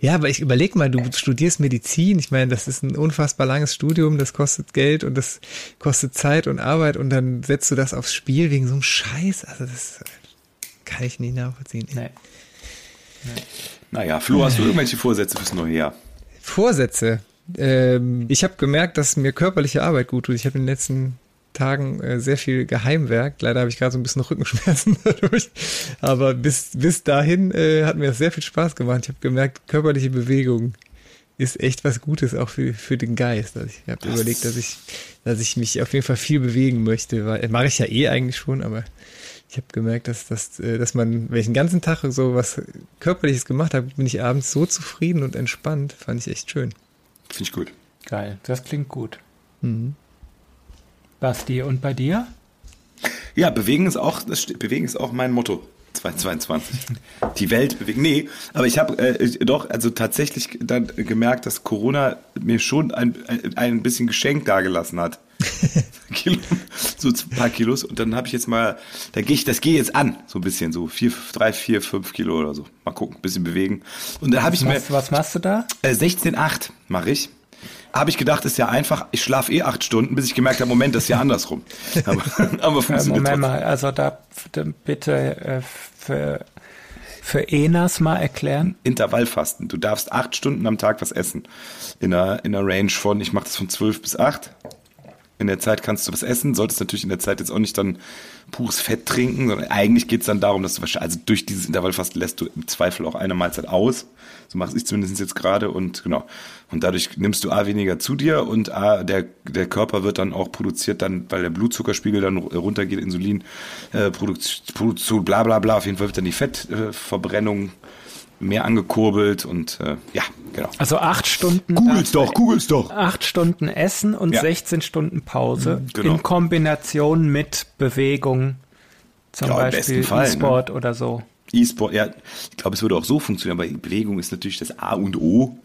Ja, aber ich überleg mal, du studierst Medizin. Ich meine, das ist ein unfassbar langes Studium, das kostet Geld und das kostet Zeit und Arbeit und dann setzt du das aufs Spiel wegen so einem Scheiß. Also das kann ich nicht nachvollziehen. Nee. nee. Naja, Flo, hast du irgendwelche Vorsätze fürs neue Jahr? Vorsätze. Ähm, ich habe gemerkt, dass mir körperliche Arbeit gut tut. Ich habe in den letzten Tagen äh, sehr viel Geheimwerk. Leider habe ich gerade so ein bisschen Rückenschmerzen dadurch. Aber bis, bis dahin äh, hat mir das sehr viel Spaß gemacht. Ich habe gemerkt, körperliche Bewegung ist echt was Gutes auch für, für den Geist. Also ich habe überlegt, dass ich, dass ich mich auf jeden Fall viel bewegen möchte. Weil, mache ich ja eh eigentlich schon, aber ich habe gemerkt, dass, dass, äh, dass man, wenn ich den ganzen Tag so was Körperliches gemacht habe, bin ich abends so zufrieden und entspannt. Fand ich echt schön. Finde ich gut. Geil, das klingt gut. Mhm. Basti, und bei dir? Ja, bewegen ist auch, das, bewegen ist auch mein Motto. 2022. Die Welt bewegen. Nee, aber ich habe äh, doch also tatsächlich dann gemerkt, dass Corona mir schon ein, ein, bisschen Geschenk dagelassen hat. Kilo, so ein paar Kilos. Und dann habe ich jetzt mal, da gehe ich, das gehe jetzt an, so ein bisschen, so vier, drei, vier, fünf Kilo oder so. Mal gucken, ein bisschen bewegen. Und dann habe ich mir. Was machst du da? Äh, 16,8 mache ich. Habe ich gedacht, ist ja einfach, ich schlafe eh acht Stunden, bis ich gemerkt habe, Moment, das ist ja andersrum. Aber, aber funktioniert Moment mal, also da bitte äh, für für Enas mal erklären? Intervallfasten. Du darfst acht Stunden am Tag was essen. In einer, in einer Range von, ich mache das von zwölf bis acht. In der Zeit kannst du was essen, solltest natürlich in der Zeit jetzt auch nicht dann pures Fett trinken, sondern eigentlich geht es dann darum, dass du wahrscheinlich, also durch dieses Intervallfasten lässt du im Zweifel auch eine Mahlzeit aus. So mache ich zumindest jetzt gerade und genau. Und dadurch nimmst du A weniger zu dir und A, der, der Körper wird dann auch produziert, dann, weil der Blutzuckerspiegel dann runtergeht, Insulin, äh, Produktion, bla bla bla, auf jeden Fall wird dann die Fettverbrennung äh, mehr angekurbelt und äh, ja, genau. Also acht Stunden. Googles doch, googles doch. Acht Stunden Essen und ja. 16 Stunden Pause mhm, genau. in Kombination mit Bewegung, zum ja, Beispiel ne? E-Sport ne? oder so. E-Sport, ja, ich glaube, es würde auch so funktionieren, aber Bewegung ist natürlich das A und O.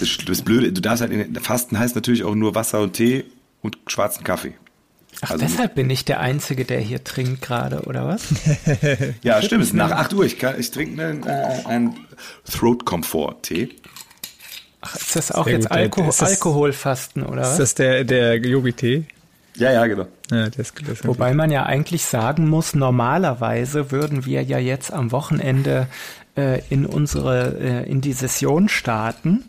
Das, das Blöde, du darfst halt, in, Fasten heißt natürlich auch nur Wasser und Tee und schwarzen Kaffee. Ach, also, deshalb bin ich der Einzige, der hier trinkt gerade, oder was? ja, stimmt. Es ist nach 8 Uhr. Ich, kann, ich trinke einen, äh, einen Throat Comfort Tee. Ach, ist das auch Sehr jetzt Alkohol, das, Alkoholfasten, oder was? Ist das der, der Yogi-Tee? Ja, ja, genau. Ja, das, das Wobei man ja eigentlich sagen muss, normalerweise würden wir ja jetzt am Wochenende äh, in unsere, äh, in die Session starten.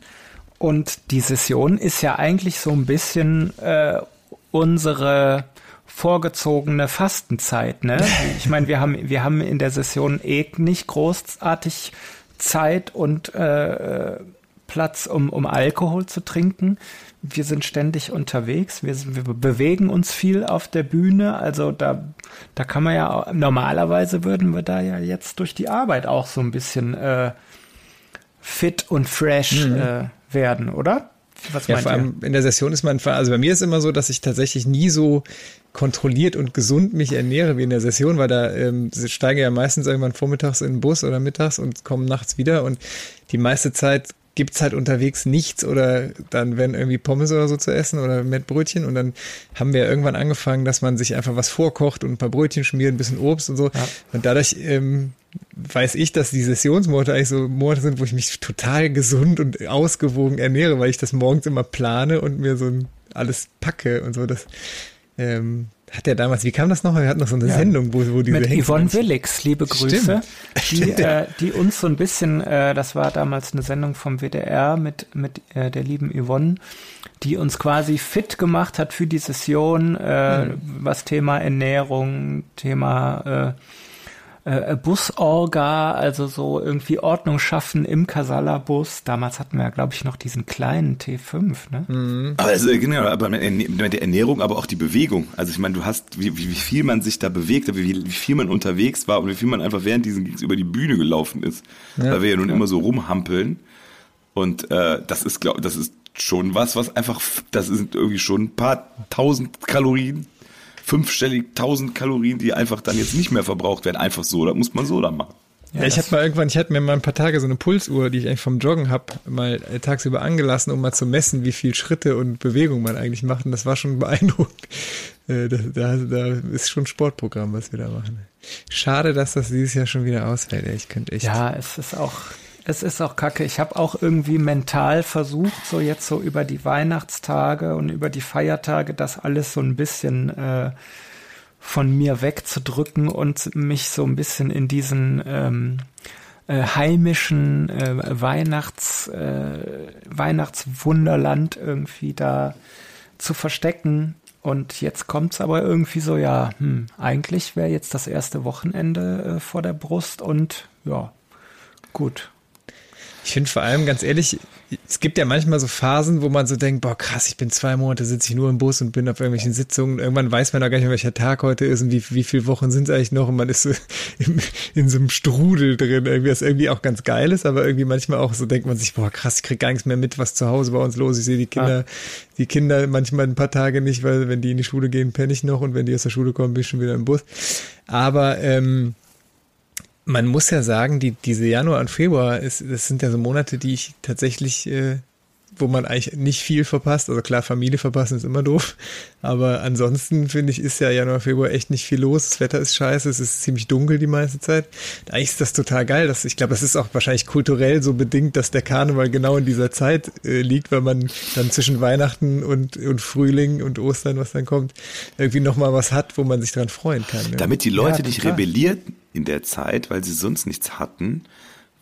Und die Session ist ja eigentlich so ein bisschen äh, unsere vorgezogene Fastenzeit. Ne? Ich meine, wir haben, wir haben in der Session eh nicht großartig Zeit und äh, Platz, um, um Alkohol zu trinken. Wir sind ständig unterwegs, wir, wir bewegen uns viel auf der Bühne. Also da, da kann man ja, normalerweise würden wir da ja jetzt durch die Arbeit auch so ein bisschen äh, fit und fresh mhm. äh, werden, oder? Was ja, vor allem in der Session ist man, also bei mir ist immer so, dass ich tatsächlich nie so kontrolliert und gesund mich ernähre wie in der Session, weil da ähm, steige ja meistens irgendwann vormittags in den Bus oder mittags und komme nachts wieder. Und die meiste Zeit gibt's halt unterwegs nichts oder dann werden irgendwie Pommes oder so zu essen oder Mettbrötchen und dann haben wir irgendwann angefangen, dass man sich einfach was vorkocht und ein paar Brötchen schmiert, ein bisschen Obst und so. Ja. Und dadurch ähm, weiß ich, dass die Sessionsmonate eigentlich so Monate sind, wo ich mich total gesund und ausgewogen ernähre, weil ich das morgens immer plane und mir so ein alles packe und so. Das ähm, hat er damals, wie kam das nochmal? Wir hatten noch so eine ja. Sendung, wo, wo diese Mit Yvonne Willix, liebe Grüße, die, äh, die uns so ein bisschen, äh, das war damals eine Sendung vom WDR mit, mit äh, der lieben Yvonne, die uns quasi fit gemacht hat für die Session, äh, mhm. was Thema Ernährung, Thema äh, äh, äh, Busorga, also so irgendwie Ordnung schaffen im Casala-Bus. Damals hatten wir ja, glaube ich, noch diesen kleinen T5, ne? Mhm. Aber also, genau, aber mit der Ernährung, aber auch die Bewegung. Also ich meine, du hast, wie, wie, wie viel man sich da bewegt, wie, wie viel man unterwegs war und wie viel man einfach während diesen Gigs über die Bühne gelaufen ist. Ja, weil wir ja nun ja. immer so rumhampeln. Und äh, das ist, glaube das ist schon was, was einfach, das sind irgendwie schon ein paar tausend Kalorien fünfstellig tausend Kalorien, die einfach dann jetzt nicht mehr verbraucht werden, einfach so. Da muss man so dann machen. Ja, ich habe mal irgendwann, ich hatte mir mal ein paar Tage so eine Pulsuhr, die ich eigentlich vom Joggen habe, mal äh, tagsüber angelassen, um mal zu messen, wie viel Schritte und Bewegung man eigentlich macht. Und das war schon beeindruckend. Äh, da, da, da ist schon ein Sportprogramm, was wir da machen. Schade, dass das dieses Jahr schon wieder ausfällt. Ich könnte echt. Ja, es ist auch es ist auch kacke. Ich habe auch irgendwie mental versucht, so jetzt so über die Weihnachtstage und über die Feiertage das alles so ein bisschen äh, von mir wegzudrücken und mich so ein bisschen in diesen ähm, äh, heimischen äh, Weihnachts, äh, Weihnachtswunderland irgendwie da zu verstecken. Und jetzt kommt's aber irgendwie so, ja, hm, eigentlich wäre jetzt das erste Wochenende äh, vor der Brust und ja, gut, ich finde vor allem, ganz ehrlich, es gibt ja manchmal so Phasen, wo man so denkt, boah, krass, ich bin zwei Monate, sitze ich nur im Bus und bin auf irgendwelchen Sitzungen. Irgendwann weiß man auch gar nicht mehr, welcher Tag heute ist und wie, wie viele Wochen sind es eigentlich noch und man ist so in, in so einem Strudel drin, irgendwie, was irgendwie auch ganz geil ist, aber irgendwie manchmal auch so denkt man sich, boah, krass, ich krieg gar nichts mehr mit, was zu Hause bei uns los ist. Ich sehe die Kinder, ja. die Kinder manchmal ein paar Tage nicht, weil wenn die in die Schule gehen, penne ich noch und wenn die aus der Schule kommen, bin ich schon wieder im Bus. Aber, ähm, man muss ja sagen, die, diese Januar und Februar, ist, das sind ja so Monate, die ich tatsächlich, äh, wo man eigentlich nicht viel verpasst. Also klar, Familie verpassen ist immer doof. Aber ansonsten finde ich, ist ja Januar, Februar echt nicht viel los. Das Wetter ist scheiße, es ist ziemlich dunkel die meiste Zeit. Eigentlich ist das total geil. Das, ich glaube, das ist auch wahrscheinlich kulturell so bedingt, dass der Karneval genau in dieser Zeit äh, liegt, weil man dann zwischen Weihnachten und, und Frühling und Ostern, was dann kommt, irgendwie nochmal was hat, wo man sich dran freuen kann. Ne? Damit die Leute ja, nicht rebellieren in der Zeit, weil sie sonst nichts hatten,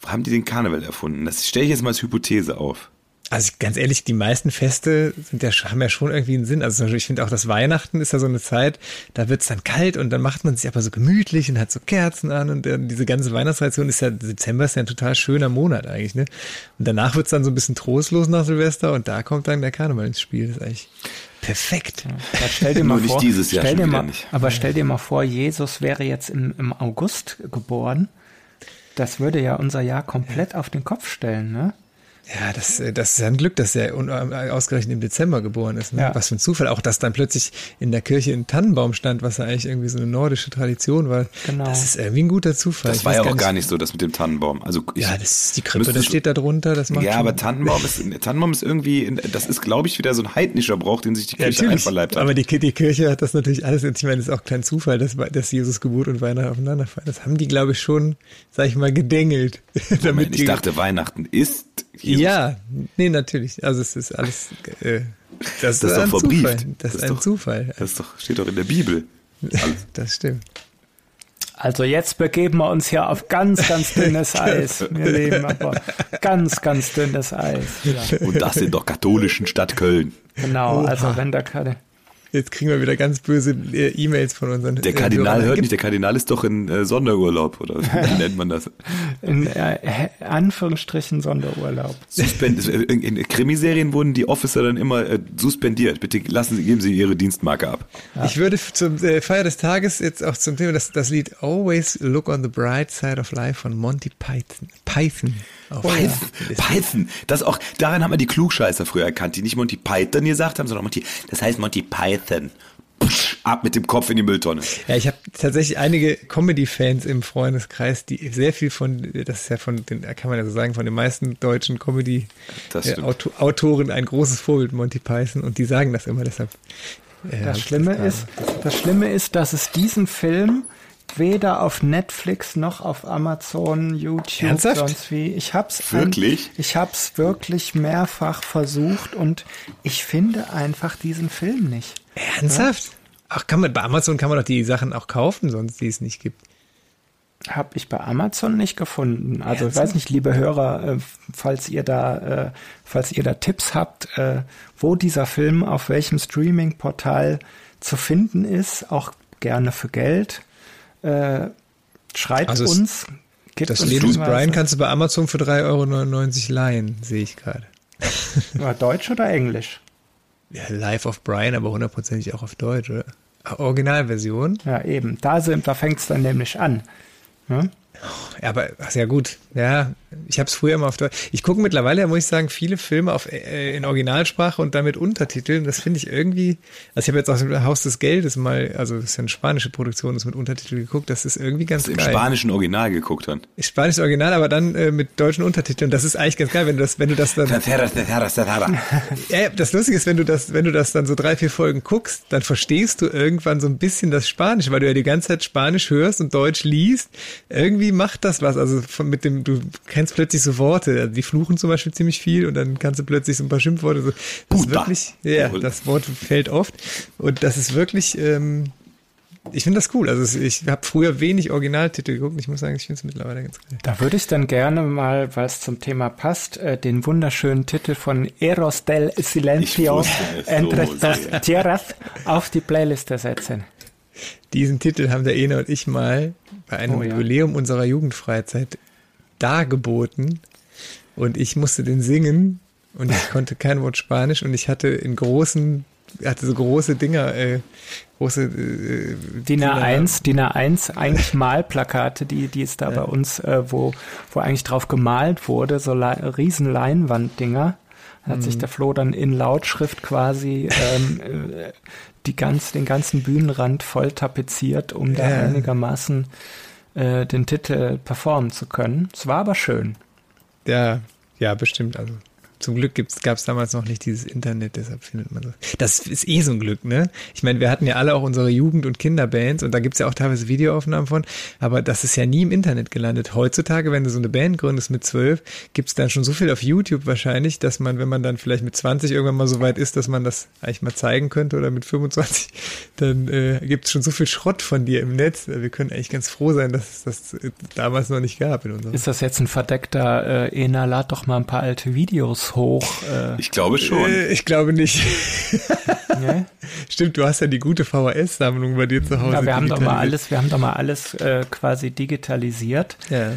haben die den Karneval erfunden. Das stelle ich jetzt mal als Hypothese auf. Also ganz ehrlich, die meisten Feste sind ja, haben ja schon irgendwie einen Sinn. Also ich finde auch das Weihnachten ist ja so eine Zeit, da wird es dann kalt und dann macht man sich aber so gemütlich und hat so Kerzen an und dann diese ganze Weihnachtstradition ist ja, Dezember ist ja ein total schöner Monat eigentlich, ne? Und danach wird es dann so ein bisschen trostlos nach Silvester und da kommt dann der Karneval ins Spiel. Das ist eigentlich perfekt. Ja, stell dir mal Nur vor, nicht dieses Jahr stell dir mal, nicht. Aber stell dir mal vor, Jesus wäre jetzt im, im August geboren. Das würde ja unser Jahr komplett auf den Kopf stellen, ne? Ja, das, äh, das ist ja ein Glück, dass er äh, ausgerechnet im Dezember geboren ist. Ne? Ja. Was für ein Zufall. Auch, dass dann plötzlich in der Kirche ein Tannenbaum stand, was ja eigentlich irgendwie so eine nordische Tradition war. Genau. Das ist irgendwie ein guter Zufall. Das ich war ja auch gar nicht so, das mit dem Tannenbaum. Also ich, ja, das ist die Krippe, das steht da drunter. Das macht ja, aber Tannenbaum ist, Tannenbaum ist irgendwie, das ist, glaube ich, wieder so ein heidnischer Brauch, den sich die Kirche ja, einverleibt hat. Aber die, die Kirche hat das natürlich alles, ich meine, das ist auch kein Zufall, dass, dass Jesus Geburt und Weihnachten aufeinander fallen. Das haben die, glaube ich, schon, sag ich mal, gedengelt. Moment, damit ich dachte, Weihnachten ist Jesus. Ja, nee, natürlich. Also es ist alles. Äh, das, das ist doch verbrieft. Zufall. Das, das ist ein doch, Zufall. Das doch, steht doch in der Bibel. Alles. Das stimmt. Also jetzt begeben wir uns hier auf ganz, ganz dünnes Eis. Wir leben aber ganz, ganz dünnes Eis. Ja. Und das in der katholischen Stadt Köln. Genau, Oha. also wenn der keine Jetzt kriegen wir wieder ganz böse äh, E-Mails von unseren. Der Kardinal äh, hört nicht, der Kardinal ist doch in äh, Sonderurlaub, oder wie nennt man das? In äh, Anführungsstrichen Sonderurlaub. Suspend in, in Krimiserien wurden die Officer dann immer äh, suspendiert. Bitte lassen Sie, geben Sie Ihre Dienstmarke ab. Ja. Ich würde zum Feier des Tages jetzt auch zum Thema das, das Lied Always Look on the Bright Side of Life von Monty Python. Python. Oh, Python, ja. Python, das auch, daran haben wir die Klugscheißer früher erkannt, die nicht Monty Python gesagt haben, sondern Monty, das heißt Monty Python. Psch, ab mit dem Kopf in die Mülltonne. Ja, ich habe tatsächlich einige Comedy-Fans im Freundeskreis, die sehr viel von, das ist ja von den, kann man ja so sagen, von den meisten deutschen Comedy-Autoren äh, ein großes Vorbild, Monty Python, und die sagen das immer, deshalb. Äh, das Schlimme das ist, das Schlimme ist, dass es diesen Film weder auf Netflix noch auf Amazon, YouTube, Ernsthaft? sonst wie. Ich hab's Wirklich? An, ich hab's wirklich mehrfach versucht und ich finde einfach diesen Film nicht. Ernsthaft? Ach, kann man, bei Amazon kann man doch die Sachen auch kaufen, sonst die es nicht gibt. Habe ich bei Amazon nicht gefunden. Also ich Ernsthaft? weiß nicht, liebe Hörer, äh, falls ihr da, äh, falls ihr da Tipps habt, äh, wo dieser Film auf welchem Streaming-Portal zu finden ist, auch gerne für Geld. Äh, schreibt Also es- uns. Gibt Das uns Leben. Brian kannst du bei Amazon für 3,99 Euro leihen, sehe ich gerade. War Deutsch oder Englisch? Ja, Life of Brian, aber hundertprozentig auch auf Deutsch, oder? Ah, Originalversion. Ja, eben. Da sind, da fängt's dann nämlich an. Ne? Ja, aber ach ja gut. Ja, ich habe es früher immer auf Deutsch. Ich gucke mittlerweile, muss ich sagen, viele Filme auf, äh, in Originalsprache und damit Untertiteln. Das finde ich irgendwie. Also ich habe jetzt auch so Haus des Geldes mal, also das ist ja eine spanische Produktion, das mit Untertiteln geguckt. Das ist irgendwie ganz Hast du im geil. spanischen Original geguckt dann. Spanisches Original, aber dann äh, mit deutschen Untertiteln. Das ist eigentlich ganz geil, wenn du das, wenn du das dann. Ja, das Lustige ist, wenn du das, wenn du das dann so drei, vier Folgen guckst, dann verstehst du irgendwann so ein bisschen das Spanisch, weil du ja die ganze Zeit Spanisch hörst und Deutsch liest. Irgendwie macht das was. Also von, mit dem, du kennst plötzlich so Worte. Die fluchen zum Beispiel ziemlich viel und dann kannst du plötzlich so ein paar Schimpfworte. So. Das ist wirklich, ja, das Wort fällt oft. Und das ist wirklich, ähm, ich finde das cool. Also ich habe früher wenig Originaltitel geguckt. Ich muss sagen, ich finde es mittlerweile ganz geil. Da würde ich dann gerne mal, weil es zum Thema passt, äh, den wunderschönen Titel von Eros del Silencio entre so dos tierras auf die Playliste setzen. Diesen Titel haben der Ene und ich mal bei einem Oh ja. Jubiläum unserer Jugendfreizeit dargeboten und ich musste den singen und ich konnte kein Wort Spanisch und ich hatte in großen, hatte so große Dinger, äh, große äh, DIN A1, DIN A1, eigentlich Malplakate, die, die es da bei uns, äh, wo, wo eigentlich drauf gemalt wurde, so Le riesen Leinwanddinger. Da hat Mhm. sich der Flo dann in Lautschrift quasi ähm, äh, die ganz, den ganzen Bühnenrand voll tapeziert, um da Ja. einigermaßen äh, den Titel performen zu können. Es war aber schön. Ja, ja, bestimmt. Also zum Glück gab es damals noch nicht dieses Internet, deshalb findet man das. Das ist eh so ein Glück, ne? Ich meine, wir hatten ja alle auch unsere Jugend- und Kinderbands und da gibt's ja auch teilweise Videoaufnahmen von, aber das ist ja nie im Internet gelandet. Heutzutage, wenn du so eine Band gründest mit zwölf, gibt's dann schon so viel auf YouTube wahrscheinlich, dass man, wenn man dann vielleicht mit 20 irgendwann mal so weit ist, dass man das eigentlich mal zeigen könnte oder mit 25, dann äh, gibt's schon so viel Schrott von dir im Netz. Wir können eigentlich ganz froh sein, dass es das äh, damals noch nicht gab in unserem Ist das jetzt ein verdeckter, äh, Ena, lad doch mal ein paar alte Videos hoch. Äh, Ich glaube schon. Äh, ich glaube nicht. ne? Stimmt, du hast ja die gute VHS-Sammlung bei dir zu Hause. Ja, wir haben doch mal alles, wir haben doch mal alles äh, quasi digitalisiert. Ja.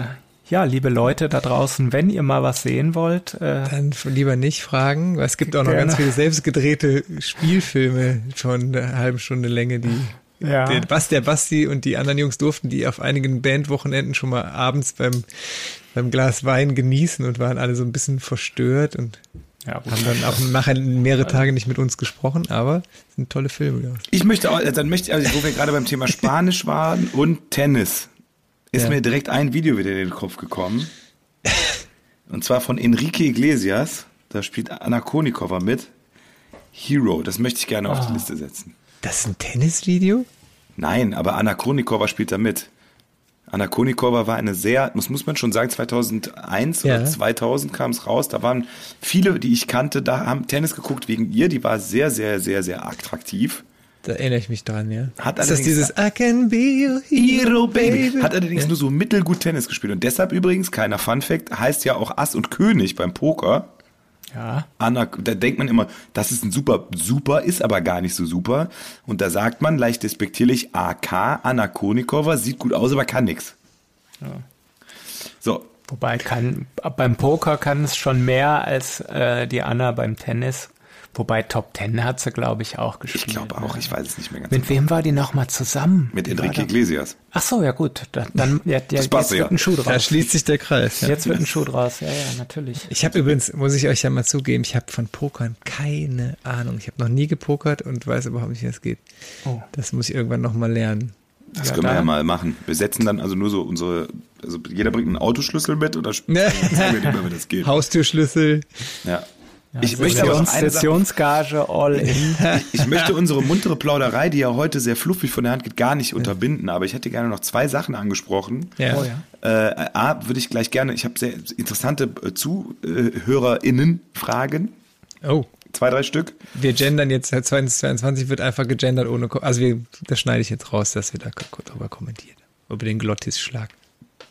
Äh, ja, liebe Leute da draußen, wenn ihr mal was sehen wollt, äh, Dann lieber nicht fragen, weil es gibt auch noch Gerne. ganz viele selbstgedrehte Spielfilme von einer halben Stunde Länge, die Ja. der, Bas, der Basti und die anderen Jungs durften die auf einigen Bandwochenenden schon mal abends beim, beim Glas Wein genießen und waren alle so ein bisschen verstört und ja, haben dann auch nachher mehrere Tage nicht mit uns gesprochen, aber es sind tolle Filme. Ja. Ich möchte auch, dann möchte ich, also wo wir gerade beim Thema Spanisch waren und Tennis, ist Ja. mir direkt ein Video wieder in den Kopf gekommen. Und zwar von Enrique Iglesias. Da spielt Anna Konikova mit. Hero, das möchte ich gerne auf Ah. die Liste setzen. Das ist ein Tennisvideo? Nein, aber Anna Konikova spielt da mit. Anna Konikova war eine sehr, das muss man schon sagen, 2001 Ja. oder 2000 kam es raus. Da waren viele, die ich kannte, da haben Tennis geguckt wegen ihr. Die war sehr, sehr, sehr, sehr attraktiv. Da erinnere ich mich dran, ja. Hat ist das allerdings- dieses I can be your hero, baby? Hat allerdings nur so mittelgut Tennis gespielt. Und deshalb übrigens, kleiner Fun Fact, heißt ja auch Ass und König beim Poker. Ja. Anna, da denkt man immer, das ist ein super, super, ist aber gar nicht so super. Und da sagt man leicht despektierlich, AK, Anna Konikova, sieht gut aus, aber kann nix. So, Wobei kann beim Poker kann es schon mehr als äh, die Anna beim Tennis. Wobei Top Ten hat sie, glaube ich, auch gespielt. ich glaube auch, ich weiß es nicht mehr ganz Mit wem war die nochmal zusammen? Mit Enrique? Iglesias. Ach so, ja gut. Da, dann ja, ja, jetzt passt wird ja. ein Schuh Da draus. schließt sich der Kreis. Ja. Jetzt wird ein Schuh draus. Ja, ja, natürlich. Ich habe übrigens, muss ich euch ja mal zugeben, ich habe von Pokern keine Ahnung. Ich habe noch nie gepokert und weiß überhaupt nicht, wie es geht. Oh. Das muss ich irgendwann noch mal lernen. Das Ja, können wir da- ja mal machen. Wir setzen dann also nur so unsere, also jeder bringt einen Autoschlüssel mit oder Ne. sagen wir nicht mehr, wie das geht. Haustürschlüssel. Ja. Ich möchte aber noch eine Sache- Sessionsgage all in. Ich möchte unsere muntere Plauderei, die ja heute sehr fluffig von der Hand geht, gar nicht unterbinden, aber ich hätte gerne noch zwei Sachen angesprochen. Ja. Oh ja. Äh, A, würde ich gleich gerne, ich habe sehr interessante äh, ZuhörerInnen Fragen. Oh. Zwei, drei Stück. Wir gendern jetzt, seit 2022 wird einfach gegendert ohne, also wir, das schneide ich jetzt raus, dass wir da ko- drüber kommentieren. Über den Glottis-Schlag.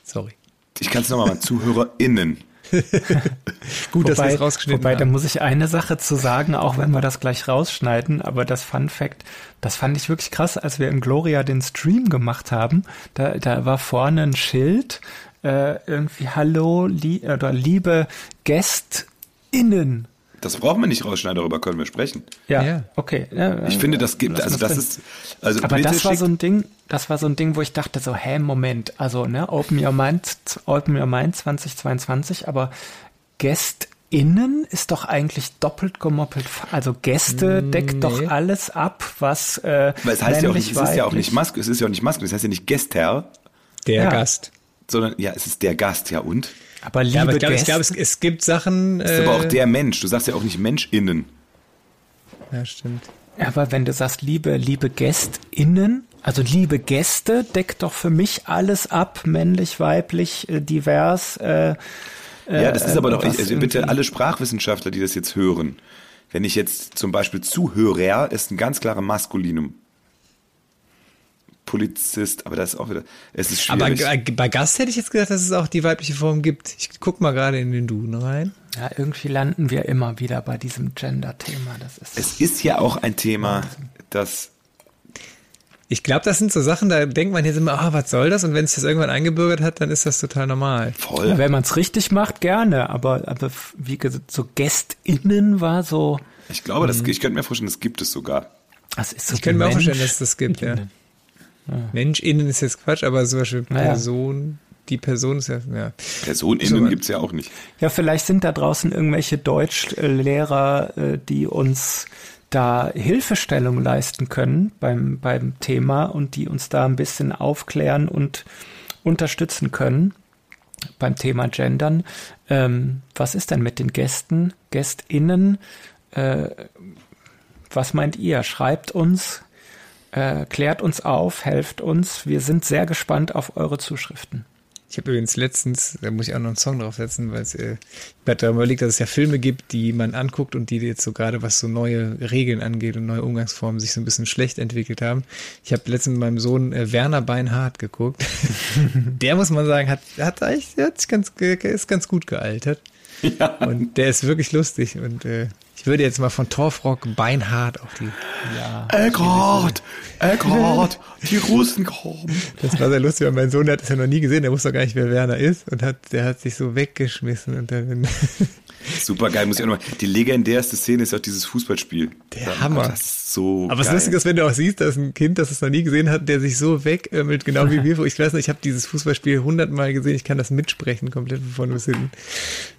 Sorry. Ich kann es nochmal mal, ZuhörerInnen. Gut, dass wir Wobei, es rausgeschnitten wobei da haben. muss ich eine Sache zu sagen, auch wenn wir das gleich rausschneiden, aber das Fun Fact, das fand ich wirklich krass, als wir im Gloria den Stream gemacht haben, da, da war vorne ein Schild, äh, irgendwie Hallo, li oder liebe GästInnen. Das brauchen wir nicht rausschneiden, darüber können wir sprechen. Ja, Ja. okay. Ja, Ich äh, finde, das gibt, also das drin. ist, also Aber das war so ein Ding, das war so ein Ding, wo ich dachte so, hä, Moment, also ne, Open Your Mind, Open Your Mind 2022, aber GästInnen ist doch eigentlich doppelt gemoppelt. Also Gäste deckt doch alles ab, was äh, weil es heißt ja auch nicht, es ist ja auch nicht Maske, es ist ja auch nicht Maske, es heißt ja nicht Gäster, Der Ja. Gast. sondern ja, es ist der Gast, ja und? Aber liebe Ja, aber ich glaube, glaube, es, es gibt Sachen. Es ist aber auch äh, der Mensch. Du sagst ja auch nicht MenschInnen. Ja, stimmt. aber wenn du sagst, liebe, liebe GästInnen, also liebe Gäste, deckt doch für mich alles ab, männlich, weiblich, äh, divers, äh, Ja, das ist aber doch, was ich, also bitte alle Sprachwissenschaftler, die das jetzt hören. Wenn ich jetzt zum Beispiel Zuhörer ist ein ganz klarer Maskulinum. Polizist, aber das ist auch wieder, es ist Aber schwierig. äh, bei Gast hätte ich jetzt gedacht, dass es auch die weibliche Form gibt. Ich guck mal gerade in den Duden rein. Ja, irgendwie landen wir immer wieder bei diesem Gender-Thema. Das ist es ist ja auch ein Thema, das Ich glaube, das sind so Sachen, da denkt man jetzt immer, ah, was soll das? Und wenn sich das irgendwann eingebürgert hat, dann ist das total normal. voll. Ja, wenn man es richtig macht, gerne. Aber, aber wie gesagt, so GästInnen war so. Ich glaube, das, ich könnte mir vorstellen, das gibt es sogar. Das ist so Ich könnte mir auch vorstellen, dass es das gibt, ja. Innen. Mensch, innen ist jetzt Quatsch, aber zum Beispiel. Person, die Person ist ja, ja. PersonInnen So, gibt's ja auch nicht. Ja, vielleicht sind da draußen irgendwelche Deutschlehrer, äh, die uns da Hilfestellung leisten können beim, beim Thema und die uns da ein bisschen aufklären und unterstützen können beim Thema Gendern. Ähm, was ist denn mit den Gästen, GästInnen? Äh, was meint ihr? Schreibt uns, äh, klärt uns auf, helft uns. Wir sind sehr gespannt auf eure Zuschriften. Ich habe übrigens letztens, da muss ich auch noch einen Song draufsetzen, weil es, äh, ich hatte darüber überlegt, dass es ja Filme gibt, die man anguckt und die jetzt so gerade, was so neue Regeln angeht und neue Umgangsformen, sich so ein bisschen schlecht entwickelt haben. Ich habe letztens mit meinem Sohn äh, Werner Beinhardt geguckt. der muss man sagen, hat, hat eigentlich, hat sich ganz, ist ganz gut gealtert. Und der ist wirklich lustig und äh, ich würde jetzt mal von Torfrock Beinhardt auf die Ja. Eckhardt, Eckhardt, die Russen kommen. Das war sehr lustig, weil mein Sohn der hat es ja noch nie gesehen, der wusste doch gar nicht, wer Werner ist und hat, der hat sich so weggeschmissen und dann, Super geil, muss ich auch nochmal. Die legendärste Szene ist auch dieses Fußballspiel. Der Ja, Hammer. Das ist so. aber das geil. Lustige ist, wenn du auch siehst, dass ein Kind, das es noch nie gesehen hat, der sich so wegömmelt, genau wie wir. Ich weiß nicht, ich habe dieses Fußballspiel hundertmal gesehen, ich kann das mitsprechen, komplett von vorne bis hinten.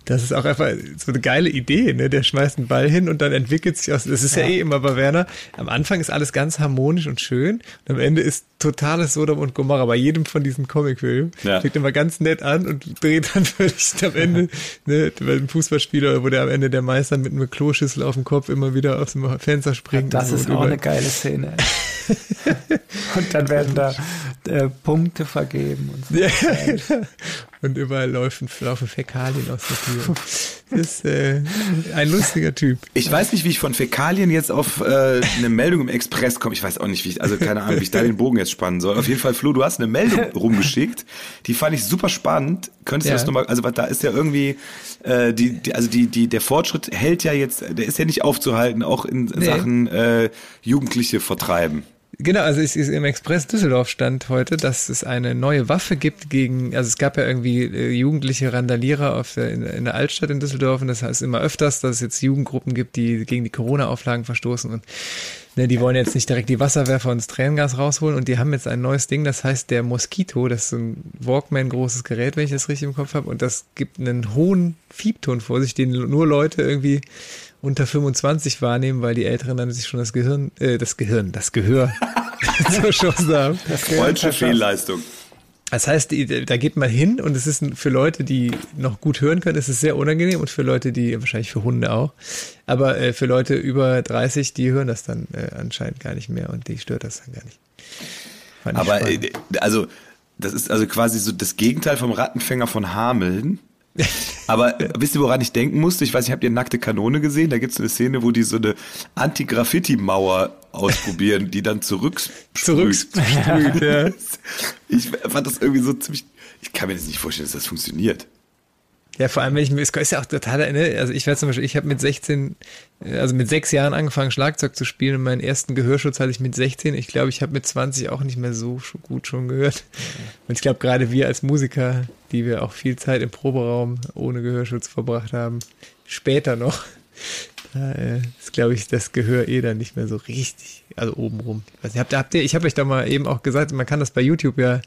Das ist auch einfach so eine geile Idee, ne? Der schmeißt einen Ball hin und dann entwickelt sich aus, das ist ja, eh immer bei Werner. Am Anfang ist alles ganz harmonisch und schön und am Ende ist totales Sodom und Gomorra bei jedem von diesen Comicfilmen. Ja. Fängt immer ganz nett an und dreht dann völlig am Ende, ne, bei dem Fußballspieler, wo der am Ende der Meister mit einer Kloschüssel auf dem Kopf immer wieder aus dem Fenster springt. Das und ist auch über- eine geile Szene. und dann werden da äh, Punkte vergeben. Und so. Und überall laufen, laufen Fäkalien aus der Tür. Das ist äh, ein lustiger Typ. Ich weiß nicht, wie ich von Fäkalien jetzt auf äh, eine Meldung im Express komme. Ich weiß auch nicht, wie ich, also keine Ahnung, wie ich da den Bogen jetzt spannen soll. Auf jeden Fall, Flo, du hast eine Meldung rumgeschickt. Die fand ich super spannend. Könntest du Ja. das nochmal, also da ist ja irgendwie, äh, die, die, also die, die, der Fortschritt hält ja jetzt, der ist ja nicht aufzuhalten, auch in Nee. Sachen äh, Jugendliche vertreiben. Genau, also es ist im Express Düsseldorf stand heute, dass es eine neue Waffe gibt gegen, also es gab ja irgendwie äh, jugendliche Randalierer auf der, in, der Altstadt in Düsseldorf und das heißt immer öfters, dass es jetzt Jugendgruppen gibt, die gegen die Corona-Auflagen verstoßen und ne, die wollen jetzt nicht direkt die Wasserwerfer und das Tränengas rausholen und die haben jetzt ein neues Ding, das heißt der Mosquito, das ist so ein Walkman großes Gerät, wenn ich das richtig im Kopf habe und das gibt einen hohen Fiebton vor sich, den nur Leute irgendwie unter 25 wahrnehmen, weil die Älteren dann sich schon das Gehirn, äh, das Gehirn, das Gehör zur Chance haben. Freudsche Fehlleistung. Das heißt, da geht man hin und es ist für Leute, die noch gut hören können, ist es sehr unangenehm und für Leute, die, wahrscheinlich für Hunde auch, aber äh, für Leute über 30, die hören das dann äh, anscheinend gar nicht mehr und die stört das dann gar nicht. Aber äh, also, das ist also quasi so das Gegenteil vom Rattenfänger von Hameln. Aber äh, wisst ihr, woran ich denken musste? Ich weiß nicht, habt ihr nackte Kanone gesehen? Da gibt es eine Szene, wo die so eine Anti-Graffiti-Mauer ausprobieren, die dann zurücksprüht. Zurücksprüht, ja. Ich fand das irgendwie so ziemlich. Ich kann mir das nicht vorstellen, dass das funktioniert. Ja, vor allem, wenn ich mir, es ist ja auch total, ne, also ich weiß zum Beispiel, ich habe mit 16, äh, also mit sechs Jahren angefangen, Schlagzeug zu spielen und meinen ersten Gehörschutz hatte ich mit 16. Ich glaube, ich habe mit 20 auch nicht mehr so gut schon gehört. Und ich glaube, gerade wir als Musiker, die wir auch viel Zeit im Proberaum ohne Gehörschutz verbracht haben, später noch, da äh, ist, glaube ich, das Gehör eh dann nicht mehr so richtig, also obenrum. Nicht, habt, habt ihr, ich habe euch da mal eben auch gesagt, man kann das bei YouTube ja,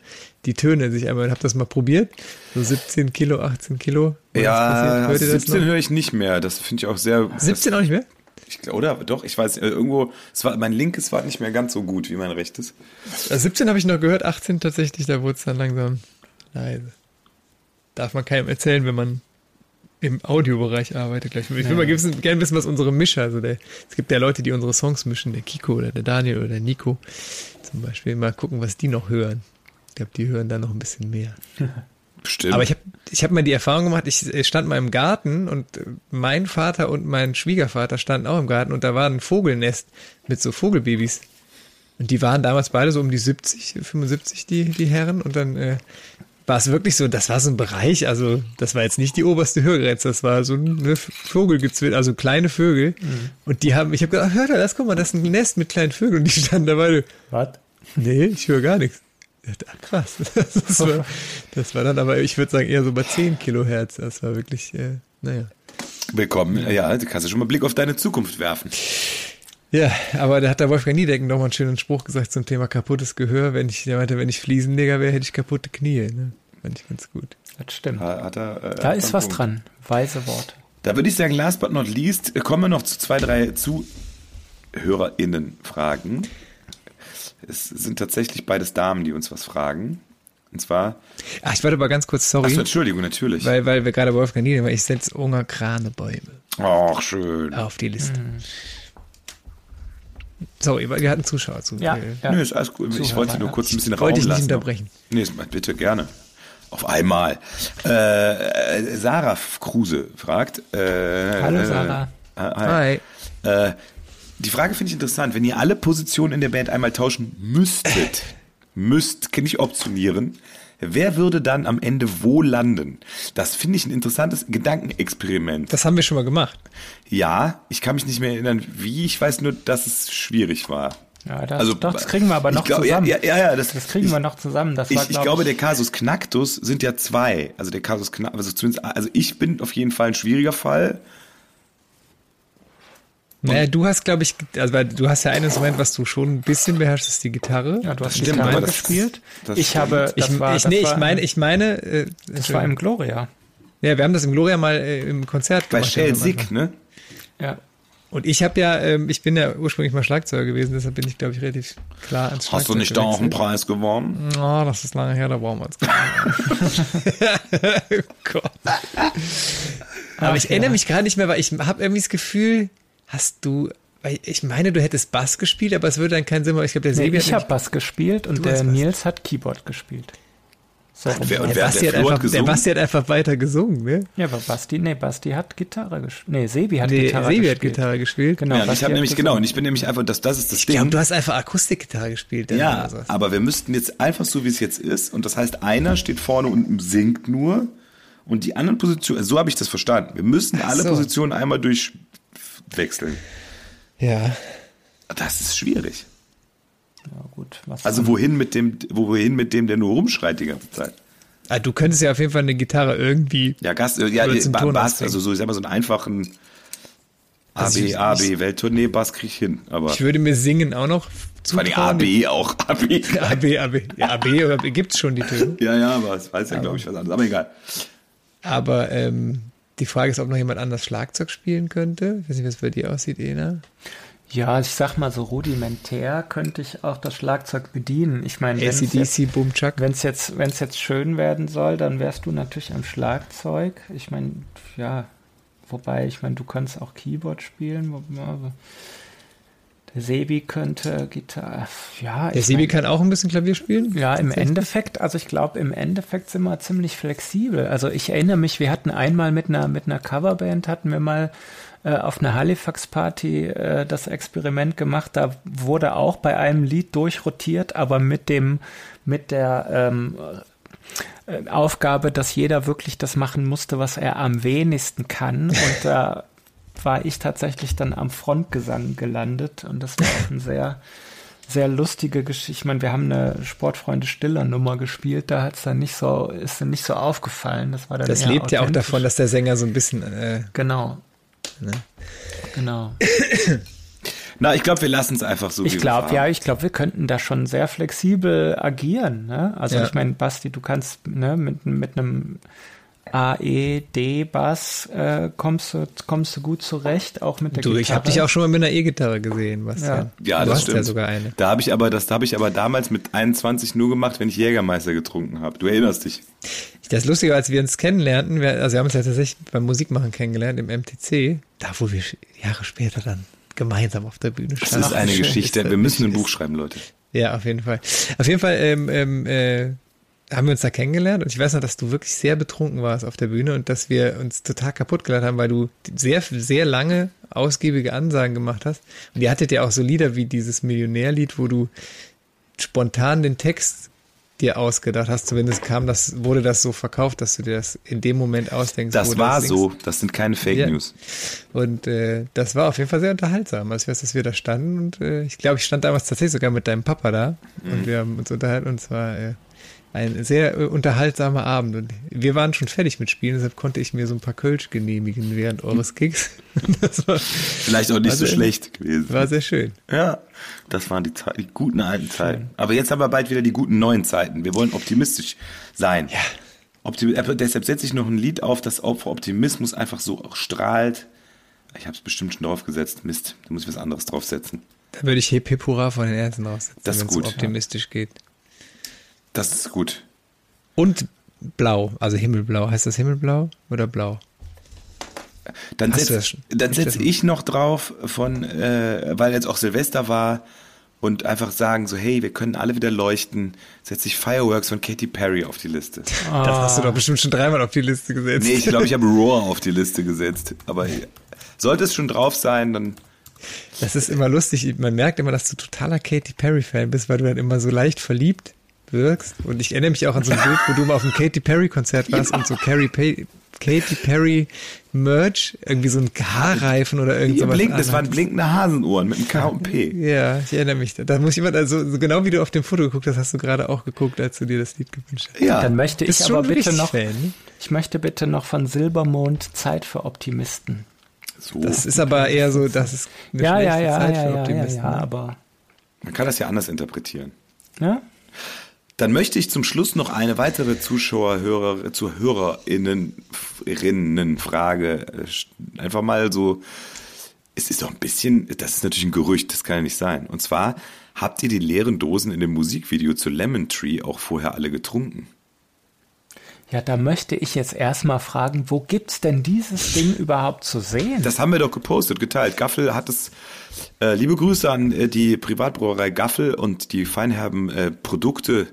die Töne sich einmal, habt das mal probiert? So 17 Kilo, 18 Kilo? Ja, Hört 17 höre ich nicht mehr. Das finde ich auch sehr. 17 auch nicht mehr? Ich, oder? Doch, ich weiß, äh, irgendwo, es war, mein linkes war nicht mehr ganz so gut wie mein rechtes. Also 17 habe ich noch gehört, 18 tatsächlich, da wurde es dann langsam leise. Darf man keinem erzählen, wenn man im Audiobereich arbeitet gleich. Ich will mal gerne wissen, was unsere Mischer, also der, es gibt ja Leute, die unsere Songs mischen, der Kiko oder der Daniel oder der Nico zum Beispiel. Mal gucken, was die noch hören. Ich glaube, die hören da noch ein bisschen mehr. Bestimmt. Aber ich habe ich hab mal die Erfahrung gemacht, ich stand mal im Garten und mein Vater und mein Schwiegervater standen auch im Garten und da war ein Vogelnest mit so Vogelbabys. Und die waren damals beide so um die 70, 75, die, die Herren. Und dann äh, war es wirklich so, das war so ein Bereich, also das war jetzt nicht die oberste Hörgrenze, das war so eine Vogelgezwitscher, also kleine Vögel. Mhm. Und die haben, ich habe gedacht, hör da, das, guck mal, das ist ein Nest mit kleinen Vögeln. Und die standen dabei. Was? Nee, ich höre gar nichts. Ach, krass. Das war, das war, dann aber, ich würde sagen, eher so bei 10 Kilohertz. Das war wirklich, äh, naja. Willkommen. Ja, du kannst ja schon mal Blick auf deine Zukunft werfen. Ja, aber da hat der Wolfgang Niedecken noch mal einen schönen Spruch gesagt zum Thema kaputtes Gehör. Wenn ich, der meinte, wenn ich Fliesenleger wäre, hätte ich kaputte Knie. Ne? Fand ich ganz gut. Das stimmt. Hat er, äh, da ist was Punkt. dran. Weise Worte. Da würde ich sagen, last but not least, kommen wir noch zu zwei, drei ZuhörerInnen-Fragen. Es sind tatsächlich beides Damen, die uns was fragen. Und zwar. Ach, ich warte aber ganz kurz, sorry. Achso, Entschuldigung, natürlich. Weil, weil wir gerade Wolfgang Niedecken, weil ich setze Unger Kranebäume. Ach, schön. Auf die Liste. Mhm. Sorry, weil wir hatten Zuschauer zu. Ja, ja. Nö, ist alles gut. Ich wollte nur kurz ein bisschen Raum wollte ich nicht unterbrechen. Nee, bitte, gerne. Auf einmal. Äh, Sarah Kruse fragt. Äh, Hallo Sarah. Äh, hi. hi. Äh, die Frage finde ich interessant. Wenn ihr alle Positionen in der Band einmal tauschen müsstet, müsst, kann ich optionieren, wer würde dann am Ende wo landen? Das finde ich ein interessantes Gedankenexperiment. Das haben wir schon mal gemacht. Ja, ich kann mich nicht mehr erinnern, wie. Ich weiß nur, dass es schwierig war. Ja, das, also, doch, das kriegen wir aber noch glaub, zusammen. Ja, ja, ja, das, das kriegen ich, wir noch zusammen. Das ich, war, glaub ich glaube, der Kasus Knacktus sind ja zwei. Also der Kasus Knacktus, also zumindest, also ich bin auf jeden Fall ein schwieriger Fall. Naja, du hast, glaube ich, also weil du hast ja ein Instrument, was du schon ein bisschen beherrschst, ist die Gitarre. Ja, du hast Stimmt, Gitarre das, gespielt. Das ich habe, ich, war, ich, nee, ich meine, ich meine, äh, das war im Gloria. Ja, wir haben das im Gloria mal äh, im Konzert gemacht. Bei Shell Sick, ne? Ja. Und ich habe ja, ähm, ich bin ja ursprünglich mal Schlagzeuger gewesen, deshalb bin ich, glaube ich, relativ klar ans Schlagzeug Hast du nicht da auch einen Preis gewonnen? Oh, das ist lange her, da brauchen wir uns oh Gott. Aber Ach, ich ja. erinnere mich gerade nicht mehr, weil ich habe irgendwie das Gefühl, hast du, weil ich meine, du hättest Bass gespielt, aber es würde dann keinen Sinn machen. Ich glaube, der nee, Sebi Ich habe Bass gespielt und der Nils hat Keyboard gespielt. So, und wer, und der, wer Basti hat der, einfach, der Basti hat einfach weiter gesungen, ne? Ja, aber Basti, nee, Basti hat Gitarre gespielt. Nee, Sebi hat nee, Gitarre Sebi gespielt. hat Gitarre gespielt. Genau. Ja, ich habe nämlich, genau, und ich bin nämlich einfach, das, das ist das ich Ding. Glaub, du hast einfach Akustikgitarre gespielt. Ja, aber wir müssten jetzt einfach so, wie es jetzt ist, und das heißt, einer steht vorne und singt nur, und die anderen Positionen, also so habe ich das verstanden. Wir müssen alle so. Positionen einmal durchwechseln. Ja. Das ist schwierig. Ja, gut. also wohin mit dem, wohin mit dem, der nur rumschreit die ganze Zeit? Ah, du könntest ja auf jeden Fall eine Gitarre irgendwie. Ja, Gast, ja, Bass, also so, ich sag mal, so einen einfachen also AB, AB, Welttournee, Bass krieg ich hin. Aber ich würde mir singen auch noch zutrauen. Vor AB auch, AB. AB, AB. Ja, AB, AB gibt's schon die Töne. ja, ja, aber es weiß ja, glaube ich, was anderes. Aber egal. Aber ähm, die Frage ist, ob noch jemand anders Schlagzeug spielen könnte. Ich weiß nicht, wie es bei dir aussieht, Ena. Ja, ich sag mal so rudimentär könnte ich auch das Schlagzeug bedienen. Ich meine, wenn es wenn's jetzt, wenn's jetzt schön werden soll, dann wärst du natürlich am Schlagzeug. Ich meine, ja, wobei, ich meine, du kannst auch Keyboard spielen. Der Sebi könnte Gitarre, ja. Der Sebi mein- kann auch ein bisschen Klavier spielen. Ja, im. Endeffekt, also ich glaube, im Endeffekt sind wir ziemlich flexibel. Also ich erinnere mich, wir hatten einmal mit einer, mit einer Coverband, hatten wir mal äh, auf einer Halifax-Party äh, das Experiment gemacht. Da wurde auch bei einem Lied durchrotiert, aber mit dem, mit der ähm, äh, Aufgabe, dass jeder wirklich das machen musste, was er am wenigsten kann. Und da war ich tatsächlich dann am Frontgesang gelandet und das war auch ein sehr sehr lustige Geschichte. Ich meine, wir haben eine Sportfreunde Stiller Nummer gespielt, da hat's dann nicht so, ist dann nicht so aufgefallen. Das war dann Das lebt ja auch davon, dass der Sänger so ein bisschen. Äh, Genau. Ne? Genau. Na, ich glaube, wir lassen es einfach so. Ich glaube, ja, ich glaube, wir könnten da schon sehr flexibel agieren. Ne? Also Ja. ich meine, Basti, du kannst ne, mit, mit einem AE-D-Bass äh, kommst, du, kommst du gut zurecht, auch mit der du, Gitarre. ich habe dich auch schon mal mit einer E-Gitarre gesehen, was Ja. Ja, du das hast stimmt. ja sogar eine. Da habe ich aber, das habe ich aber damals mit 21 nur gemacht, wenn ich Jägermeister getrunken habe. Du erinnerst dich? Das Lustige, als wir uns kennenlernten, wir, also wir haben uns ja tatsächlich beim Musikmachen kennengelernt im MTC, da wo wir Jahre später dann gemeinsam auf der Bühne Das standen. ist eine Geschichte. das Wir müssen ein. Buch schreiben, Leute. Ja, auf jeden Fall. Auf jeden Fall ähm, ähm, äh, haben wir uns da kennengelernt und ich weiß noch, dass du wirklich sehr betrunken warst auf der Bühne und dass wir uns total kaputt gelacht haben, weil du sehr, sehr lange ausgiebige Ansagen gemacht hast. Und ihr hattet ja auch so Lieder wie dieses Millionärlied, wo du spontan den Text dir ausgedacht hast. Zumindest kam das, wurde das so verkauft, dass du dir das in dem Moment ausdenkst. Das war singst. so. Das sind keine Fake Ja. News. Und äh, das war auf jeden Fall sehr unterhaltsam. Also ich weiß, dass wir da standen und äh, ich glaube, ich stand damals tatsächlich sogar mit deinem Papa da und wir haben uns unterhalten und es war äh, ein sehr äh, unterhaltsamer Abend. Und wir waren schon fertig mit Spielen, deshalb konnte ich mir so ein paar Kölsch genehmigen während eures das war, Vielleicht auch nicht so Also, schlecht gewesen. war sehr schön. Ja, das waren die, Ze- die guten alten Zeiten. Aber jetzt haben wir bald wieder die guten neuen Zeiten. Wir wollen optimistisch sein. Ja. Optimi aber deshalb setze ich noch ein Lied auf, das vor Optimismus einfach so auch strahlt. Ich habe es bestimmt schon draufgesetzt. Mist, da muss ich was anderes draufsetzen. Da würde ich Hip Hip Hurra von den Ärzten ist wenn es so ja. optimistisch geht. Das ist gut. Und blau, also Himmelblau. Heißt das Himmelblau oder blau? Dann setze setz ich noch drauf von, äh, weil jetzt auch Silvester war und einfach sagen so, hey, wir können alle wieder leuchten, setze ich Fireworks von Katy Perry auf die Liste. Das hast du doch bestimmt schon dreimal auf die Liste gesetzt. Nee, ich glaube, ich habe Roar auf die Liste gesetzt. Aber sollte es schon drauf sein, dann Das ist immer lustig. Man merkt immer, dass du totaler Katy Perry-Fan bist, weil du dann immer so leicht verliebt wirkst. Und ich erinnere mich auch an so ein Bild, wo du mal auf einem Katy Perry-Konzert warst und so Carrie Pay Katy Perry Merch, irgendwie so ein Haarreifen oder irgend Ihr sowas. blinkt, das waren blinkende Hasenohren mit einem K und P. Ja, ich erinnere mich. Da muss ich immer, also so genau wie du auf dem Foto geguckt hast, hast du gerade auch geguckt, als du dir das Lied gewünscht hast. Ja, Dann möchte ich aber bitte noch, Fan, ne? ich möchte bitte noch von Silbermond Zeit für Optimisten. so. Das ist aber eher so, das ist eine Ja, ja, schlechte ja, Zeit ja, für ja, ja, Optimisten. ja, ne? aber, Man kann das ja anders interpretieren. ne? Dann möchte ich zum Schluss noch eine weitere Zuschauer, Hörer, zu HörerInnen, Rinnen Frage äh, einfach mal so. Es ist doch ein bisschen, das ist natürlich ein Gerücht, das kann ja nicht sein. Und zwar, habt ihr die leeren Dosen in dem Musikvideo zu Lemon Tree auch vorher alle getrunken? Ja, da möchte ich jetzt erstmal fragen, wo gibt's denn dieses Ding überhaupt zu sehen? Das haben wir doch gepostet, geteilt. Gaffel hat es. Äh, liebe Grüße an äh, die Privatbrauerei Gaffel und die feinherben äh, Produkte.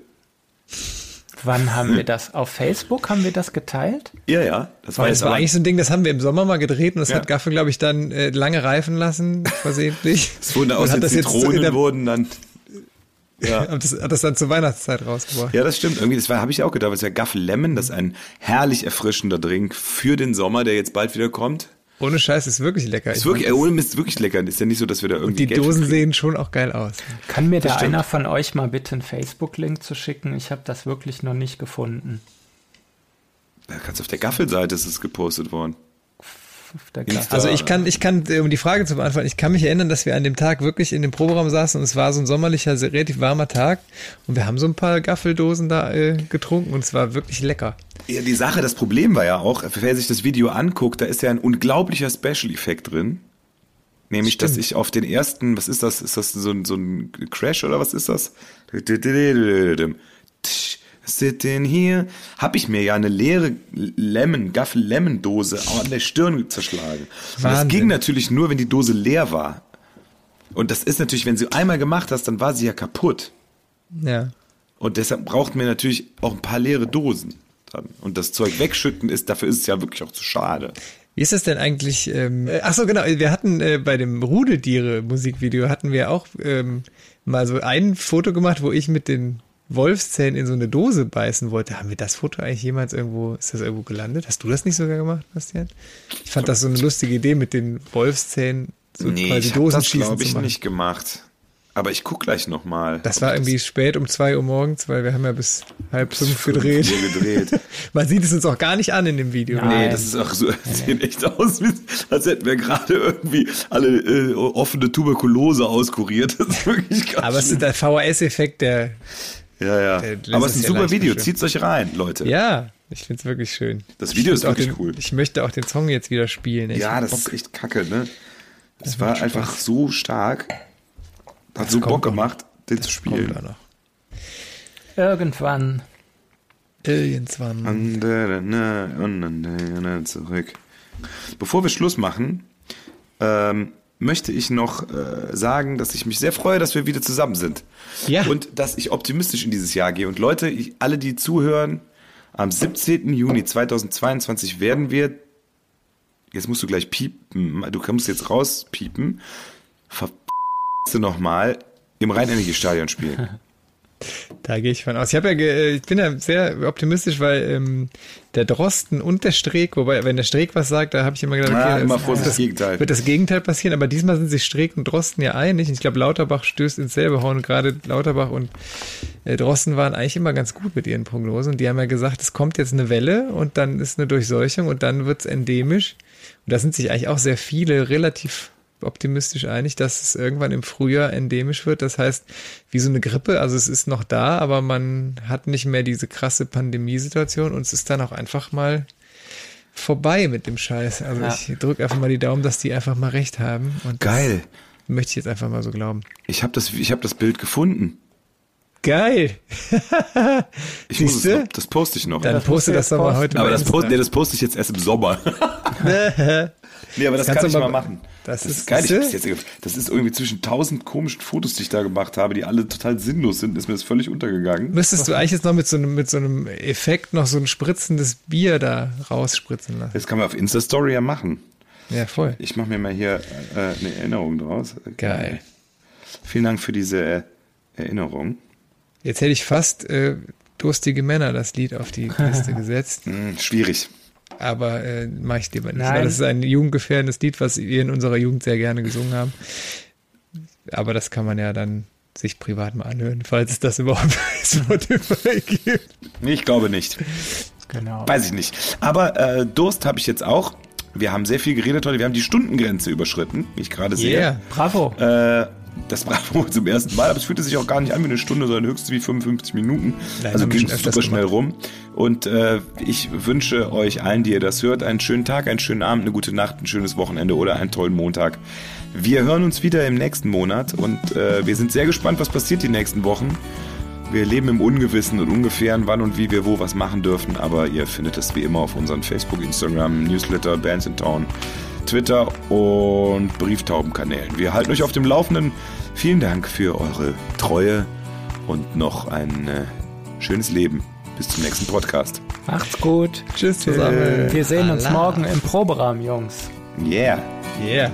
Wann haben wir das? Auf Facebook haben wir das geteilt? Ja, ja. Das war Das war eigentlich so ein Ding, das haben wir im Sommer mal gedreht und das Ja. hat Gaffel, glaube ich, dann äh, lange reifen lassen, versehentlich. es wurden Und aus hat den das jetzt so in Zitronen der- wurden dann. Ja. Hat das, hat das dann zur Weihnachtszeit rausgebracht. Ja, das stimmt. Irgendwie, das war, habe ich auch gedacht. Das ist ja Gaffel Lemon, das ist ein herrlich erfrischender Drink für den Sommer, der jetzt bald wieder kommt. Ohne Scheiß ist wirklich lecker. Ist Ich wirklich, äh, ohne Mist, wirklich lecker. Ist ja nicht so, dass wir da irgendwie die Geld Dosen kriegen. sehen schon auch geil aus. Kann mir da Das stimmt. einer von euch mal bitte einen Facebook-Link zu schicken? Ich habe das wirklich noch nicht gefunden. Da kannst du auf der Gaffel-Seite ist es gepostet worden. Auf der Insta- Klasse. Also ich kann, ich kann, äh, um die Frage zu beantworten, ich kann mich erinnern, dass wir an dem Tag wirklich in dem Proberaum saßen und es war so ein sommerlicher, sehr relativ warmer Tag und wir haben so ein paar Gaffeldosen da äh, getrunken und es war wirklich lecker. Ja, die Sache, das Problem war ja auch, wer sich das Video anguckt, da ist ja ein unglaublicher Special-Effekt drin. Nämlich, Stimmt. dass ich auf den ersten, was ist das? Ist das so ein, so ein Crash oder was ist das? Sitting here. Hab ich mir ja eine leere Lemon, Gaffel Lemon Dose an der Stirn zerschlagen. Und das ging natürlich nur, wenn die Dose leer war. Und das ist natürlich, wenn sie einmal gemacht hast, dann war sie ja kaputt. Ja. Und deshalb braucht man natürlich auch ein paar leere Dosen. Dann. Und das Zeug wegschütten ist, dafür ist es ja wirklich auch zu schade. Wie ist das denn eigentlich? Ähm, äh, ach so, genau. Wir hatten äh, bei dem Rudeltiere-Musikvideo hatten wir auch ähm, mal so ein Foto gemacht, wo ich mit den Wolfszähnen in so eine Dose beißen wollte. Haben wir das Foto eigentlich jemals irgendwo, ist das irgendwo gelandet? Hast du das nicht sogar gemacht, Bastian? Ich fand das so eine lustige Idee mit den Wolfszähnen so nee, quasi ich hab das glaube zu ich nicht gemacht. Aber ich guck gleich nochmal. Das war irgendwie spät um zwei Uhr morgens, weil wir haben ja bis halb fünf gedreht. gedreht. Man sieht es uns auch gar nicht an in dem Video. Nein. Nee, das ist auch so, das sieht echt aus, als hätten wir gerade irgendwie alle äh, offene Tuberkulose auskuriert. Das ist wirklich ganz Aber es ist der VHS-Effekt, der, Ja, ja. Aber es es ist ein ja super Video. Zieht's euch rein, Leute. ja, ich find's wirklich schön. Das Video ist wirklich den, cool. Ich möchte auch den Song jetzt wieder spielen. Ich Ja, das Bock. ist echt kacke, ne? Es war einfach so stark. Hat Das so Bock noch. gemacht, den zu Kommt spielen. noch. Irgendwann. Irgendwann. Ne, und dann, ne, zurück. Bevor wir Schluss machen, ähm, möchte ich noch äh, sagen, dass ich mich sehr freue, dass wir wieder zusammen sind. Ja. Und dass ich optimistisch in dieses Jahr gehe. Und Leute, ich, alle, die zuhören, am 17. Juni 2022 werden wir, jetzt musst du gleich piepen, du kannst jetzt rauspiepen, ver nochmal im Rhein-Energie-Stadion spielen. Da gehe ich von aus. Ich, ja ge- ich bin ja sehr optimistisch, weil ähm, der Drosten und der Streeck, wobei, wenn der Streeck was sagt, da habe ich immer gedacht, okay, immer das, das, Gegenteil. wird das Gegenteil passieren, aber diesmal sind sich Streeck und Drosten ja einig. Und ich glaube, Lauterbach stößt ins selbe Horn. Und gerade Lauterbach und äh, Drosten waren eigentlich immer ganz gut mit ihren Prognosen. Und die haben ja gesagt, es kommt jetzt eine Welle und dann ist eine Durchseuchung und dann wird's endemisch. Und da sind sich eigentlich auch sehr viele relativ optimistisch einig, dass es irgendwann im Frühjahr endemisch wird. Das heißt, wie so eine Grippe, also es ist noch da, aber man hat nicht mehr diese krasse Pandemiesituation und es ist dann auch einfach mal vorbei mit dem Scheiß. Also Ja. ich drücke einfach mal die Daumen, dass die einfach mal recht haben. Und Geil. möchte ich jetzt einfach mal so glauben. Ich habe das, ich hab das Bild gefunden. Geil! Ich muss noch, das poste ich noch. Dann Das poste das doch jetzt mal heute aber das, post, nee, das poste ich jetzt erst im Sommer. nee, aber das, kannst kann du ich mal mal- machen. das Das, ist- geil. Ich hab's jetzt, das ist irgendwie zwischen tausend komischen Fotos, die ich da gemacht habe, die alle total sinnlos sind, ist mir das völlig untergegangen. Müsstest du eigentlich jetzt noch mit so einem, mit so einem Effekt noch so ein spritzendes Bier da rausspritzen lassen. Das kann man auf Insta-Story ja machen. Ja, voll. Ich mache mir mal hier äh, eine Erinnerung draus. Geil. Vielen Dank für diese äh, Erinnerung. Jetzt hätte ich fast äh, Durstige Männer das Lied auf die Liste gesetzt, Hm, schwierig. aber äh, mache ich lieber nicht, Nein. weil das ist ein jugendgefährdendes Lied, was wir in unserer Jugend sehr gerne gesungen haben. Aber das kann man ja dann sich privat mal anhören, falls es das überhaupt bei Spotify gibt. Nee, ich glaube nicht. Genau. Weiß ich nicht. Aber äh, Durst habe ich jetzt auch. Wir haben sehr viel geredet heute. Wir haben die Stundengrenze überschritten, wie ich gerade sehe. Yeah. Bravo. Äh, das Bravo zum ersten Mal, aber es fühlte sich auch gar nicht an wie eine Stunde, sondern höchstens wie 55 Minuten. Nein, also ging es super schnell rum. Und äh, ich wünsche euch allen, die ihr das hört, einen schönen Tag, einen schönen Abend, eine gute Nacht, ein schönes Wochenende oder einen tollen Montag. Wir hören uns wieder im nächsten Monat und äh, wir sind sehr gespannt, was passiert die nächsten Wochen. Wir leben im Ungewissen und Ungefähren, wann und wie wir wo was machen dürfen, aber ihr findet es wie immer auf unseren Facebook, Instagram, Newsletter, Bands in Town, Twitter und Brieftaubenkanälen. Wir halten euch auf dem Laufenden. Vielen Dank für eure Treue und noch ein äh, schönes Leben. Bis zum nächsten Podcast. Macht's gut. Tschüss zusammen. Wir sehen uns Allah. morgen im Proberaum, Jungs. Yeah. Yeah.